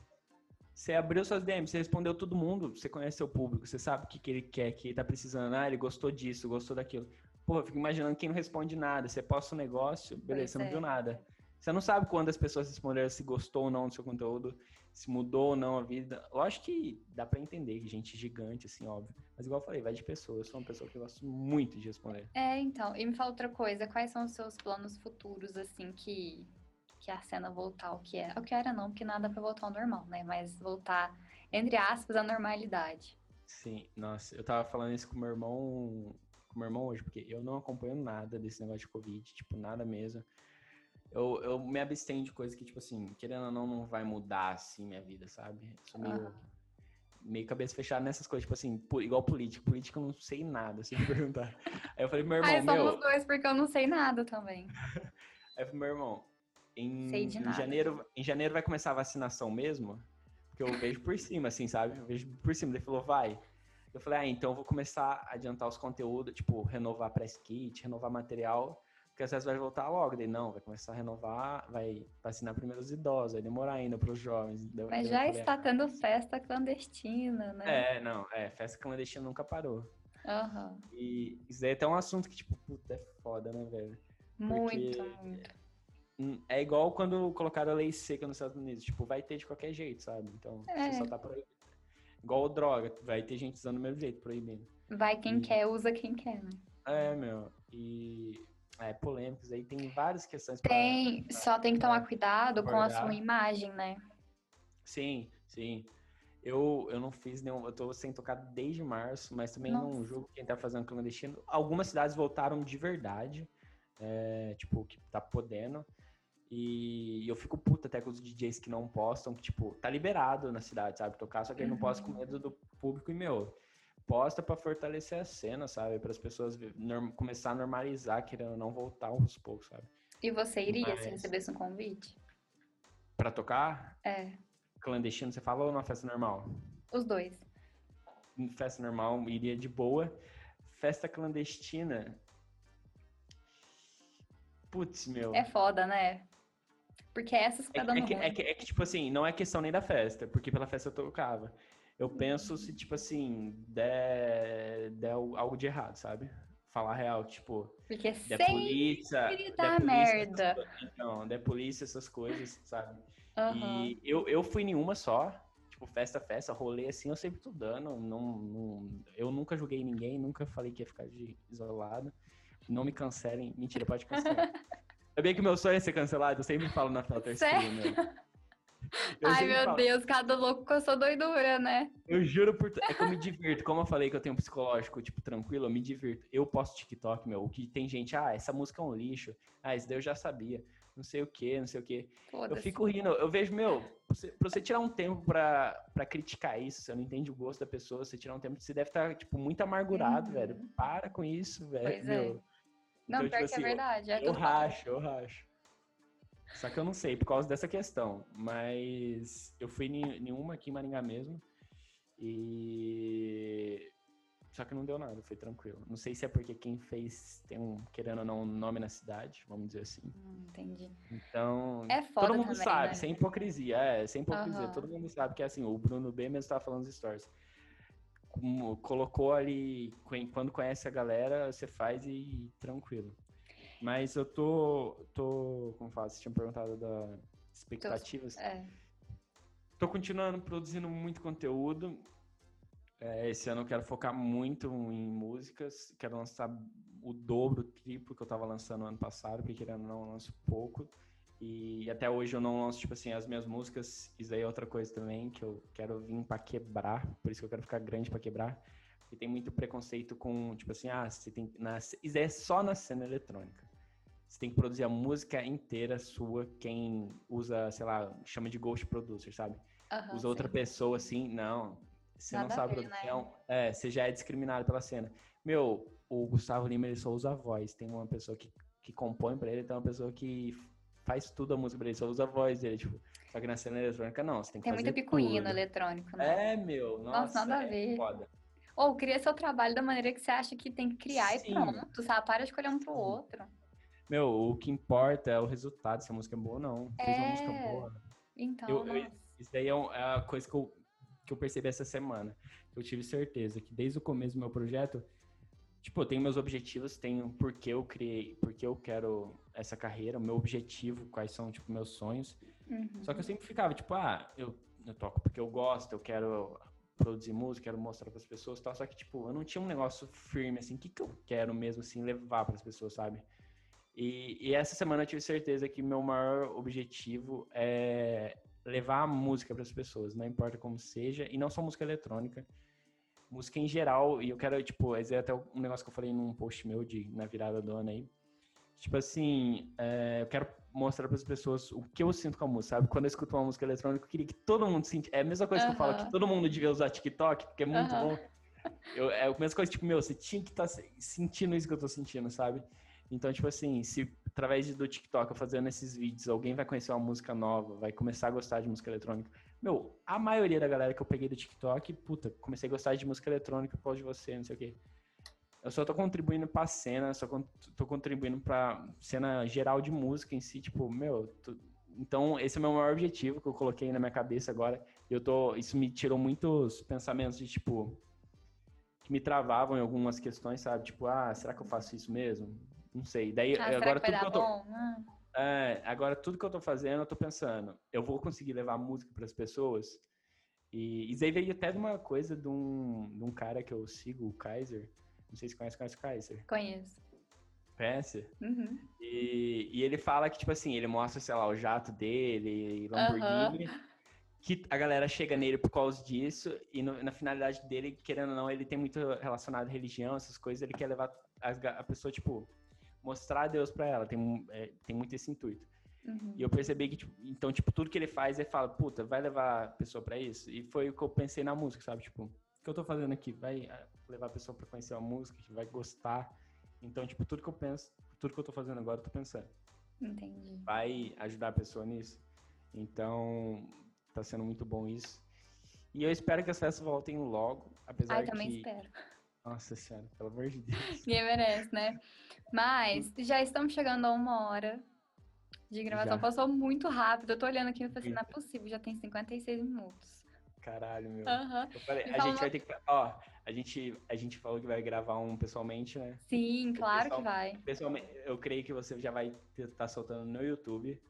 Speaker 2: Você abriu suas DMs, você respondeu todo mundo, você conhece seu público, você sabe o que, que ele quer, que ele tá precisando. Ah, ele gostou disso, gostou daquilo. Pô, eu fico imaginando quem não responde nada. Você posta um negócio, beleza,
Speaker 1: Pois
Speaker 2: você não
Speaker 1: é.
Speaker 2: viu nada. Você não sabe quando as pessoas responderam se gostou ou não do seu conteúdo, se mudou ou não a vida. Lógico que dá pra entender que gente gigante, assim, óbvio. Mas igual eu falei, vai de pessoa. Eu sou uma pessoa que gosto muito de responder.
Speaker 1: É, então, e me fala outra coisa, quais são os seus planos futuros, assim, que, que a cena voltar ao que é? Ao que era não, porque nada pra voltar ao normal, né? Mas voltar, entre aspas, à normalidade.
Speaker 2: Sim, nossa, eu tava falando isso com meu irmão, com meu irmão hoje, porque eu não acompanho nada desse negócio de Covid, tipo, nada mesmo. Eu, eu me abstenho de coisa que, tipo assim, querendo ou não, não vai mudar, assim, minha vida, sabe? Eu sou meio,
Speaker 1: Aham.
Speaker 2: Meio cabeça fechada nessas coisas, tipo assim, igual política. Política eu não sei nada, se me perguntar. Aí eu falei pro meu irmão,
Speaker 1: Ai, somos
Speaker 2: meu...
Speaker 1: dois, porque eu não sei nada também.
Speaker 2: Aí eu falei, meu irmão, em, em janeiro, em janeiro vai começar a vacinação mesmo? Porque eu vejo por cima, assim, sabe? Eu vejo por cima. Ele falou, vai. Eu falei, ah, então eu vou começar a adiantar os conteúdos, tipo, renovar press kit, renovar material, porque às vezes vai voltar logo. Daí, não, vai começar a renovar, vai vacinar primeiro os idosos, vai demorar ainda para os jovens.
Speaker 1: Mas
Speaker 2: daí eu
Speaker 1: já está tendo festa clandestina, né?
Speaker 2: É, não, é, festa clandestina nunca parou.
Speaker 1: Aham.
Speaker 2: E isso daí é até um assunto que, tipo, puta, é foda, né, velho?
Speaker 1: Muito, muito.
Speaker 2: Hum, É igual quando colocaram a lei seca nos Estados Unidos. Tipo, vai ter de qualquer jeito, sabe? Então,
Speaker 1: É.
Speaker 2: você só tá proibindo. Igual droga, vai ter gente usando do mesmo jeito, proibindo.
Speaker 1: Vai quem
Speaker 2: E-
Speaker 1: quer, usa quem quer, né?
Speaker 2: É, meu. E. É, polêmicos aí, tem várias questões pra-
Speaker 1: Tem, só tem que tomar cuidado com a sua imagem, né?
Speaker 2: Sim, sim. Eu, eu não fiz nenhum. Eu tô sem tocar desde março, mas também não
Speaker 1: Nossa.
Speaker 2: julgo quem tá fazendo clandestino. Algumas cidades voltaram de verdade. é, tipo, que tá podendo. E eu fico puta até com os DJs que não postam, que, tipo, tá liberado na cidade, sabe? Tocar, só que ele não posta com
Speaker 1: Uhum.
Speaker 2: medo do público e, meu. Posta para fortalecer a cena, sabe? Para as pessoas começar a normalizar, querendo não voltar aos poucos, sabe?
Speaker 1: E você iria Mas... se recebesse um convite?
Speaker 2: Para tocar?
Speaker 1: É.
Speaker 2: Clandestino, você fala ou numa festa normal?
Speaker 1: Os dois.
Speaker 2: Festa normal, iria de boa. Festa clandestina. Putz, meu.
Speaker 1: É foda, né? Porque é essas que tá é dando
Speaker 2: é que, é que, é que, tipo assim, não é questão nem da festa, porque pela festa eu tocava. Eu penso se, tipo assim, der, der algo de errado, sabe? Falar real, tipo.
Speaker 1: Porque
Speaker 2: der polícia,
Speaker 1: der merda.
Speaker 2: Não, der polícia, essas coisas, sabe? Uhum. E eu, eu fui nenhuma só. Tipo, festa, festa, rolê assim, eu sempre tô dando. Não, não, eu nunca julguei ninguém, nunca falei que ia ficar de isolado. Não me cancelem. Mentira, pode cancelar. Sabia que meu sonho é ser cancelado? Eu sempre falo na Filter
Speaker 1: Sério? Né? Ai, meu falo. Deus, cada louco com a sua doidura, né?
Speaker 2: Eu juro por... É que eu me divirto. Como eu falei que eu tenho um psicológico, tipo, tranquilo, eu me divirto. Eu posto TikTok, meu, que tem gente, ah, essa música é um lixo. Ah, isso daí eu já sabia. Não sei o que, não sei o que. Eu fico rindo. Eu vejo, meu, você, pra você tirar um tempo pra, pra criticar isso, você não entende o gosto da pessoa, você tirar um tempo, você deve estar, tipo, muito amargurado, uhum. velho. Para com isso, velho. Pois meu.
Speaker 1: é. Não, então, pior tipo que é assim, é verdade. É
Speaker 2: eu racho, eu racho. Só que eu não sei, por causa dessa questão. Mas eu fui em uma aqui em Maringá mesmo. E. Só que não deu nada, foi tranquilo. Não sei se é porque quem fez tem um, querendo ou não, um nome na cidade, vamos dizer assim.
Speaker 1: Hum, entendi.
Speaker 2: Então.
Speaker 1: É foda
Speaker 2: todo mundo
Speaker 1: também,
Speaker 2: sabe,
Speaker 1: né?
Speaker 2: sem hipocrisia. É, sem hipocrisia. Uhum. Todo mundo sabe que é assim, o Bruno B mesmo estava falando nos stories colocou ali, quando conhece a galera, você faz e tranquilo. Mas eu tô, tô como fala, você tinha perguntado da expectativas.
Speaker 1: É.
Speaker 2: Tô continuando produzindo muito conteúdo. É, esse ano eu quero focar muito em músicas, quero lançar o dobro, o triplo que eu tava lançando ano passado, porque querendo não, eu lanço pouco. E até hoje eu não lanço, tipo assim, as minhas músicas. Isso aí é outra coisa também, que eu quero vir para quebrar. Por isso que eu quero ficar grande para quebrar. Porque tem muito preconceito com, tipo assim, ah, você tem. Na, isso é só na cena eletrônica. Você tem que produzir a música inteira sua. Quem usa, sei lá, chama de ghost producer, sabe?
Speaker 1: Uhum,
Speaker 2: usa outra pessoa assim, não. Você Nada não sabe ver, produção. Né? É, você já é discriminado pela cena. Meu, o Gustavo Lima ele só usa a voz. Tem uma pessoa que, que compõe para ele, tem uma pessoa que faz tudo a música pra ele, só usa a voz dele, tipo, só que na cena eletrônica não, você tem que tem fazer
Speaker 1: muita picuinha no eletrônico,
Speaker 2: né? É, meu, nossa, nossa nada
Speaker 1: é a ver.
Speaker 2: foda.
Speaker 1: Ou cria seu trabalho da maneira que você acha que tem que criar Sim. e pronto, sabe? Para de escolher um pro outro.
Speaker 2: Meu, o que importa é o resultado, se a música é boa ou não. É... Fez uma música é. boa.
Speaker 1: Então,
Speaker 2: eu, eu, isso daí é, é a coisa que eu, que eu percebi essa semana. Eu tive certeza que desde o começo do meu projeto, tipo, eu tenho meus objetivos, tenho por que eu criei, por que eu quero essa carreira, o meu objetivo, quais são, tipo, meus sonhos. Uhum. Só que eu sempre ficava, tipo, ah, eu, eu toco porque eu gosto, eu quero produzir música, quero mostrar para as pessoas, tal. Só que tipo, eu não tinha um negócio firme assim, o que que eu quero mesmo assim levar para as pessoas, sabe? E, e, essa semana eu tive certeza que meu maior objetivo é levar a música para as pessoas, não importa como seja, e não só música eletrônica, música em geral. E eu quero tipo, é até um negócio que eu falei num post meu de na virada do ano aí Tipo assim, é, eu quero mostrar para as pessoas o que eu sinto com a música, sabe? Quando eu escuto uma música eletrônica, eu queria que todo mundo sentisse. É a mesma coisa que eu falo que todo mundo devia usar TikTok, porque é muito bom. Eu, é a mesma coisa, tipo, meu, você tinha que estar tá sentindo isso que eu tô sentindo, sabe? Então, tipo assim, se através do TikTok fazendo esses vídeos, alguém vai conhecer uma música nova, vai começar a gostar de música eletrônica. Meu, a maioria da galera que eu peguei do TikTok, puta, comecei a gostar de música eletrônica por causa de você, não sei o quê. Eu só tô contribuindo pra cena, só tô contribuindo pra cena geral de música em si, tipo, meu, tu... então esse é o meu maior objetivo que eu coloquei na minha cabeça agora. Eu tô, isso me tirou muitos pensamentos de tipo que me travavam em algumas questões, sabe? Tipo, ah, será que eu faço isso mesmo? Não sei. Daí
Speaker 1: ah,
Speaker 2: agora
Speaker 1: tudo
Speaker 2: que eu tô
Speaker 1: bom? Ah.
Speaker 2: É, agora tudo que eu tô fazendo, eu tô pensando, eu vou conseguir levar música para as pessoas. E isso aí veio até de uma coisa de um, de um cara que eu sigo, o Kaiser, não sei se conhece, conhece o Kaiser.
Speaker 1: Conheço.
Speaker 2: Conhece?
Speaker 1: Uhum.
Speaker 2: E, e ele fala que, tipo assim, ele mostra, sei lá, o jato dele, Lamborghini. Uhum. Que a galera chega nele por causa disso, e no, na finalidade dele, querendo ou não, ele tem muito relacionado à religião, essas coisas, ele quer levar a, a pessoa, tipo, mostrar Deus pra ela, tem, é, tem muito esse intuito.
Speaker 1: Uhum.
Speaker 2: E eu percebi que, tipo, então, tipo, tudo que ele faz, ele fala, puta, vai levar a pessoa pra isso? E foi o que eu pensei na música, sabe? Tipo, o que eu tô fazendo aqui? Vai, levar a pessoa para conhecer uma música, que vai gostar. Então, tipo, tudo que eu penso, tudo que eu tô fazendo agora, eu tô pensando.
Speaker 1: Entendi.
Speaker 2: Vai ajudar a pessoa nisso. Então, tá sendo muito bom isso. E eu espero que as festas voltem logo, apesar
Speaker 1: Ai, também
Speaker 2: que...
Speaker 1: espero.
Speaker 2: Nossa senhora, pelo amor de Deus.
Speaker 1: Ninguém merece, né? Mas já estamos chegando a uma hora de gravação.
Speaker 2: Já.
Speaker 1: Passou muito rápido. Eu tô olhando aqui e falei assim, não é possível, já tem 56 minutos.
Speaker 2: Caralho, meu. Eu falei, a gente vai ter que. Ó, a gente, a gente falou que vai gravar um pessoalmente, né?
Speaker 1: Sim, claro que vai.
Speaker 2: Pessoalmente, eu creio que você já vai estar soltando no YouTube.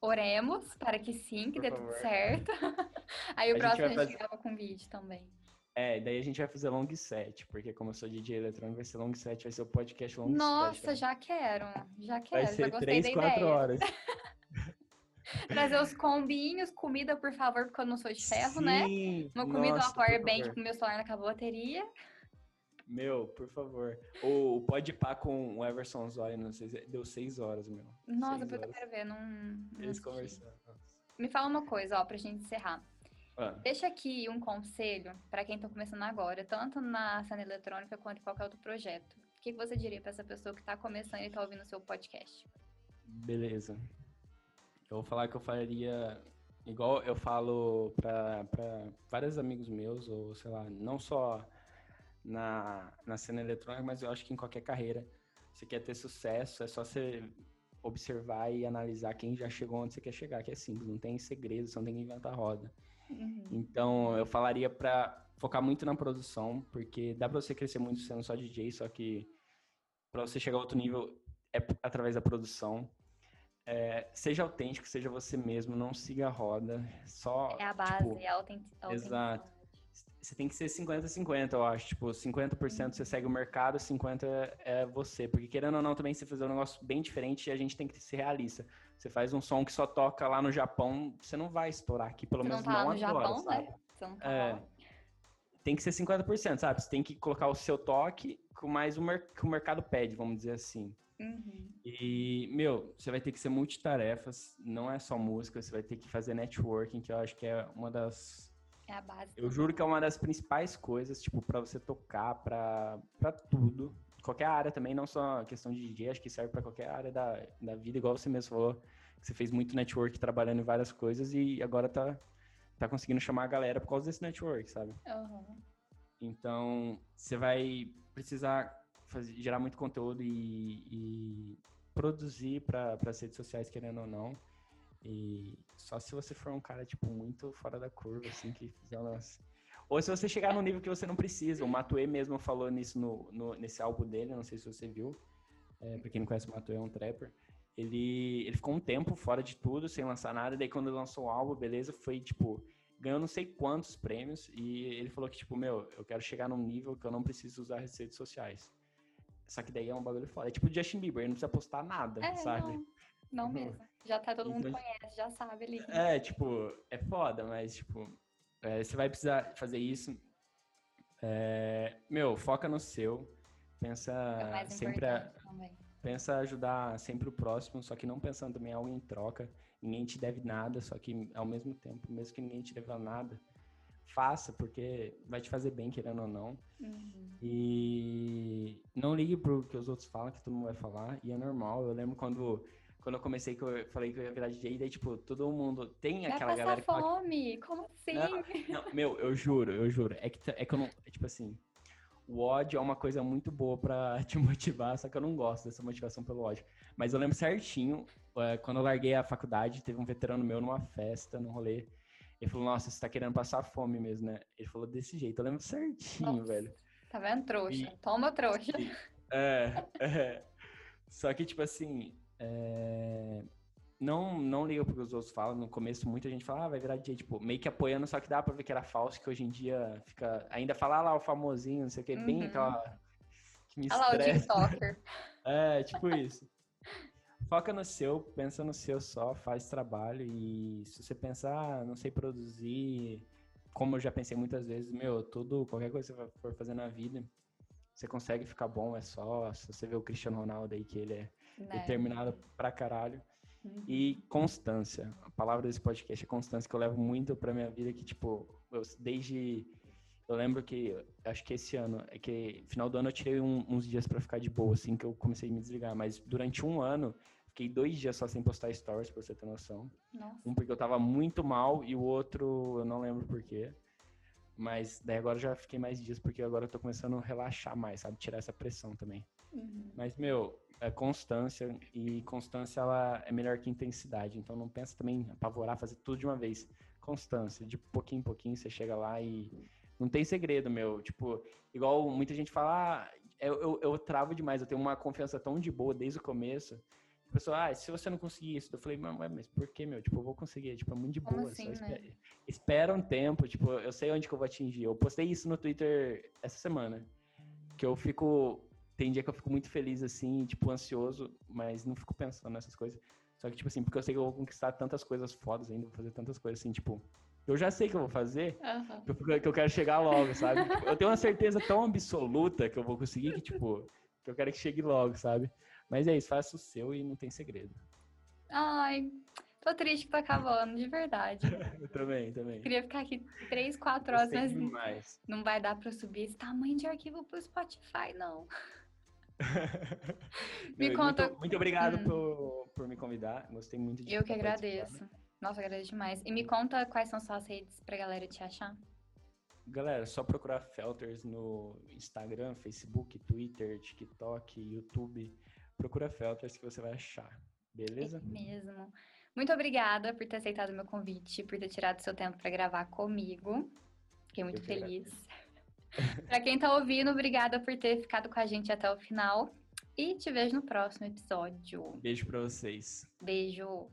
Speaker 1: Oremos para que sim, que
Speaker 2: Por
Speaker 1: dê tudo
Speaker 2: favor.
Speaker 1: certo. Aí o
Speaker 2: A
Speaker 1: próximo a gente
Speaker 2: fazer-
Speaker 1: grava com vídeo também.
Speaker 2: É, daí a gente vai fazer long set, porque como eu sou DJ eletrônico, vai ser long set, vai ser o podcast long set.
Speaker 1: Nossa, já quero. Já quero.
Speaker 2: Vai
Speaker 1: já
Speaker 2: ser
Speaker 1: gostei
Speaker 2: três,
Speaker 1: da
Speaker 2: quatro
Speaker 1: ideia.
Speaker 2: horas.
Speaker 1: Trazer os combinhos, comida, por favor, porque eu não sou de ferro, né?
Speaker 2: Sim,
Speaker 1: Uma comida,
Speaker 2: nossa,
Speaker 1: uma
Speaker 2: por
Speaker 1: power bank,
Speaker 2: favor.
Speaker 1: porque meu celular não acabou a bateria.
Speaker 2: Meu, por favor. O, o Pode Pá com o Everson Zóio, não sei se deu seis horas, meu.
Speaker 1: Nossa, depois eu quero ver. Não, não
Speaker 2: Eles conversando.
Speaker 1: Me fala uma coisa, ó, pra gente encerrar.
Speaker 2: Ah,
Speaker 1: Deixa aqui um conselho pra quem tá começando agora, tanto na cena eletrônica quanto em qualquer outro projeto. O que você diria pra essa pessoa que tá começando e tá ouvindo o seu podcast?
Speaker 2: beleza. Eu vou falar que eu faria igual eu falo pra vários amigos meus, ou sei lá, não só na, na cena eletrônica, mas eu acho que em qualquer carreira. Você quer ter sucesso, é só você observar e analisar quem já chegou onde você quer chegar, que é simples, não tem segredo, você não tem que inventar roda.
Speaker 1: Uhum.
Speaker 2: Então, eu falaria pra focar muito na produção, porque dá pra você crescer muito sendo só DJ, só que pra você chegar a outro nível é através da produção. É, seja autêntico, seja você mesmo, não siga a roda, só
Speaker 1: É a base,
Speaker 2: tipo,
Speaker 1: é a autent- a
Speaker 2: exato.
Speaker 1: autenticidade.
Speaker 2: você tem que ser 50-50, eu acho. Tipo, 50% você segue o mercado, 50% é é você. Porque querendo ou não, também você fazer um negócio bem diferente, a gente tem que ser realista. Você faz um som que só toca lá no Japão, você não vai estourar aqui, pelo
Speaker 1: Você não
Speaker 2: menos
Speaker 1: tá
Speaker 2: não agora,
Speaker 1: Japão,
Speaker 2: sabe?
Speaker 1: né? Você não tá
Speaker 2: É.
Speaker 1: lá.
Speaker 2: Tem que ser 50%, sabe? Você tem que colocar o seu toque com mais o que o mercado pede, vamos dizer assim.
Speaker 1: Uhum.
Speaker 2: E, meu, você vai ter que ser multitarefas, não é só música, você vai ter que fazer networking, que eu acho que é uma das
Speaker 1: É a base.
Speaker 2: eu juro que é uma das principais coisas, tipo, pra você tocar, pra tudo. Qualquer área também, não só questão de DJ, acho que serve pra qualquer área da, da vida, igual você mesmo falou, que você fez muito network trabalhando em várias coisas e agora tá, tá conseguindo chamar a galera por causa desse network, sabe?
Speaker 1: Uhum.
Speaker 2: Então, você vai precisar fazer, gerar muito conteúdo e, e produzir para as redes sociais, querendo ou não. E só se você for um cara, tipo, muito fora da curva, assim, que fizer umas... Ou se você chegar no nível que você não precisa. O Matue mesmo falou nisso no, no- nesse álbum dele, não sei se você viu. É, pra quem não conhece o Matue, é um trapper. Ele, ele ficou um tempo fora de tudo, sem lançar nada. Daí quando lançou o álbum, beleza, foi, tipo, ganhou não sei quantos prêmios. E ele falou que, tipo, meu, eu quero chegar num nível que eu não preciso usar as redes sociais. Só que daí é um bagulho foda. É tipo o Justin Bieber, ele não precisa postar nada,
Speaker 1: É,
Speaker 2: sabe?
Speaker 1: não, não
Speaker 2: Uhum.
Speaker 1: mesmo. Já tá, todo mundo
Speaker 2: Então-
Speaker 1: conhece, já sabe ali.
Speaker 2: É, tipo, é foda, mas, tipo, é, você vai precisar fazer isso. É, meu, foca no seu. Pensa
Speaker 1: É
Speaker 2: sempre a, pensa ajudar sempre o próximo, só que não pensando também em algo em troca. Ninguém te deve nada, só que ao mesmo tempo, mesmo que ninguém te deva nada, faça, porque vai te fazer bem, querendo ou não.
Speaker 1: Uhum.
Speaker 2: E não ligue pro que os outros falam, que todo mundo vai falar, e é normal. Eu lembro quando, quando eu comecei, que eu falei que eu ia virar DJ, daí, tipo, todo mundo tem
Speaker 1: Vai
Speaker 2: aquela galera que fala
Speaker 1: fome? Como assim?
Speaker 2: Não, não, meu, eu juro, eu juro. É que, é que eu não. É tipo assim. O ódio é uma coisa muito boa pra te motivar, só que eu não gosto dessa motivação pelo ódio. Mas eu lembro certinho, eh, quando eu larguei a faculdade, teve um veterano meu numa festa, num rolê. Ele falou, nossa, você tá querendo passar fome mesmo, né? Ele falou desse jeito, eu lembro certinho,
Speaker 1: Nossa.
Speaker 2: velho.
Speaker 1: Tá vendo, trouxa?
Speaker 2: E-
Speaker 1: Toma, trouxa.
Speaker 2: É, é. Só que, tipo assim, é, não, não liga pro que os outros falam. No começo, muita gente fala, ah, vai virar DJ, tipo, meio que apoiando, só que dá pra ver que era falso, que hoje em dia fica. Ainda fala ah, lá o famosinho, não sei o que, bem
Speaker 1: Uhum.
Speaker 2: aquela. Que me
Speaker 1: Olha lá o
Speaker 2: estressa.
Speaker 1: TikToker.
Speaker 2: É, tipo isso. Foca no seu, pensa no seu só, faz trabalho e se você pensar, ah, não sei produzir, como eu já pensei muitas vezes, meu, tudo, qualquer coisa que você for fazer na vida, você consegue ficar bom, é só, se você vê o Cristiano Ronaldo aí, que ele é
Speaker 1: né?
Speaker 2: determinado pra caralho.
Speaker 1: Uhum.
Speaker 2: E constância. A palavra desse podcast é constância, que eu levo muito pra minha vida, que, tipo, eu, desde... Eu lembro que, acho que esse ano, é que final do ano eu tirei um, uns dias para ficar de boa, assim, que eu comecei a me desligar. Mas durante um ano, fiquei dois dias só sem postar stories, pra você ter noção.
Speaker 1: Nossa.
Speaker 2: Um porque eu tava muito mal e o outro eu não lembro porquê. Mas daí agora já fiquei mais dias, porque agora eu tô começando a relaxar mais, sabe? Tirar essa pressão também.
Speaker 1: Uhum.
Speaker 2: Mas, meu, é constância, e constância ela é melhor que intensidade. Então não pensa também em apavorar, fazer tudo de uma vez. Constância, de pouquinho em pouquinho você chega lá e não tem segredo, meu. Tipo, igual muita gente fala, ah, eu, eu, eu travo demais, eu tenho uma confiança tão de boa desde o começo. A pessoa, ah, se você não conseguir isso, eu falei, mas, por que, meu? Tipo, eu vou conseguir, tipo, é muito de
Speaker 1: Como
Speaker 2: boa.
Speaker 1: assim,
Speaker 2: só
Speaker 1: né?
Speaker 2: espera, espera um tempo, tipo, eu sei onde que eu vou atingir. Eu postei isso no Twitter essa semana, que eu fico, tem dia que eu fico muito feliz, assim, tipo, ansioso, mas não fico pensando nessas coisas. Só que, tipo assim, porque eu sei que eu vou conquistar tantas coisas fodas ainda, vou fazer tantas coisas assim, tipo, eu já sei que eu vou fazer,
Speaker 1: Aham.
Speaker 2: que eu, fico- que eu quero chegar logo, sabe? Tipo, eu tenho uma certeza tão absoluta que eu vou conseguir que, tipo, que eu quero que chegue logo, sabe? Mas é isso, faça o seu e não tem segredo.
Speaker 1: Ai, tô triste que tá acabando, de verdade.
Speaker 2: Eu também, também.
Speaker 1: Queria ficar aqui três, quatro horas, mas
Speaker 2: demais.
Speaker 1: não vai dar pra eu subir esse tamanho de arquivo pro Spotify, não. Me conta-
Speaker 2: Muito, muito obrigado
Speaker 1: Hum.
Speaker 2: por, por me convidar. Gostei muito de
Speaker 1: Eu que agradeço. Nossa, agradeço demais. E me conta quais são suas redes pra galera te achar.
Speaker 2: Galera, só procurar Felters no Instagram, Facebook, Twitter, TikTok, YouTube. Procura Felters que você vai achar. Beleza?
Speaker 1: É mesmo. Muito obrigada por ter aceitado o meu convite, por ter tirado seu tempo pra gravar comigo. Fiquei muito feliz. Pra quem tá ouvindo, obrigada por ter ficado com a gente até o final. E te vejo no próximo episódio.
Speaker 2: Beijo pra vocês.
Speaker 1: Beijo.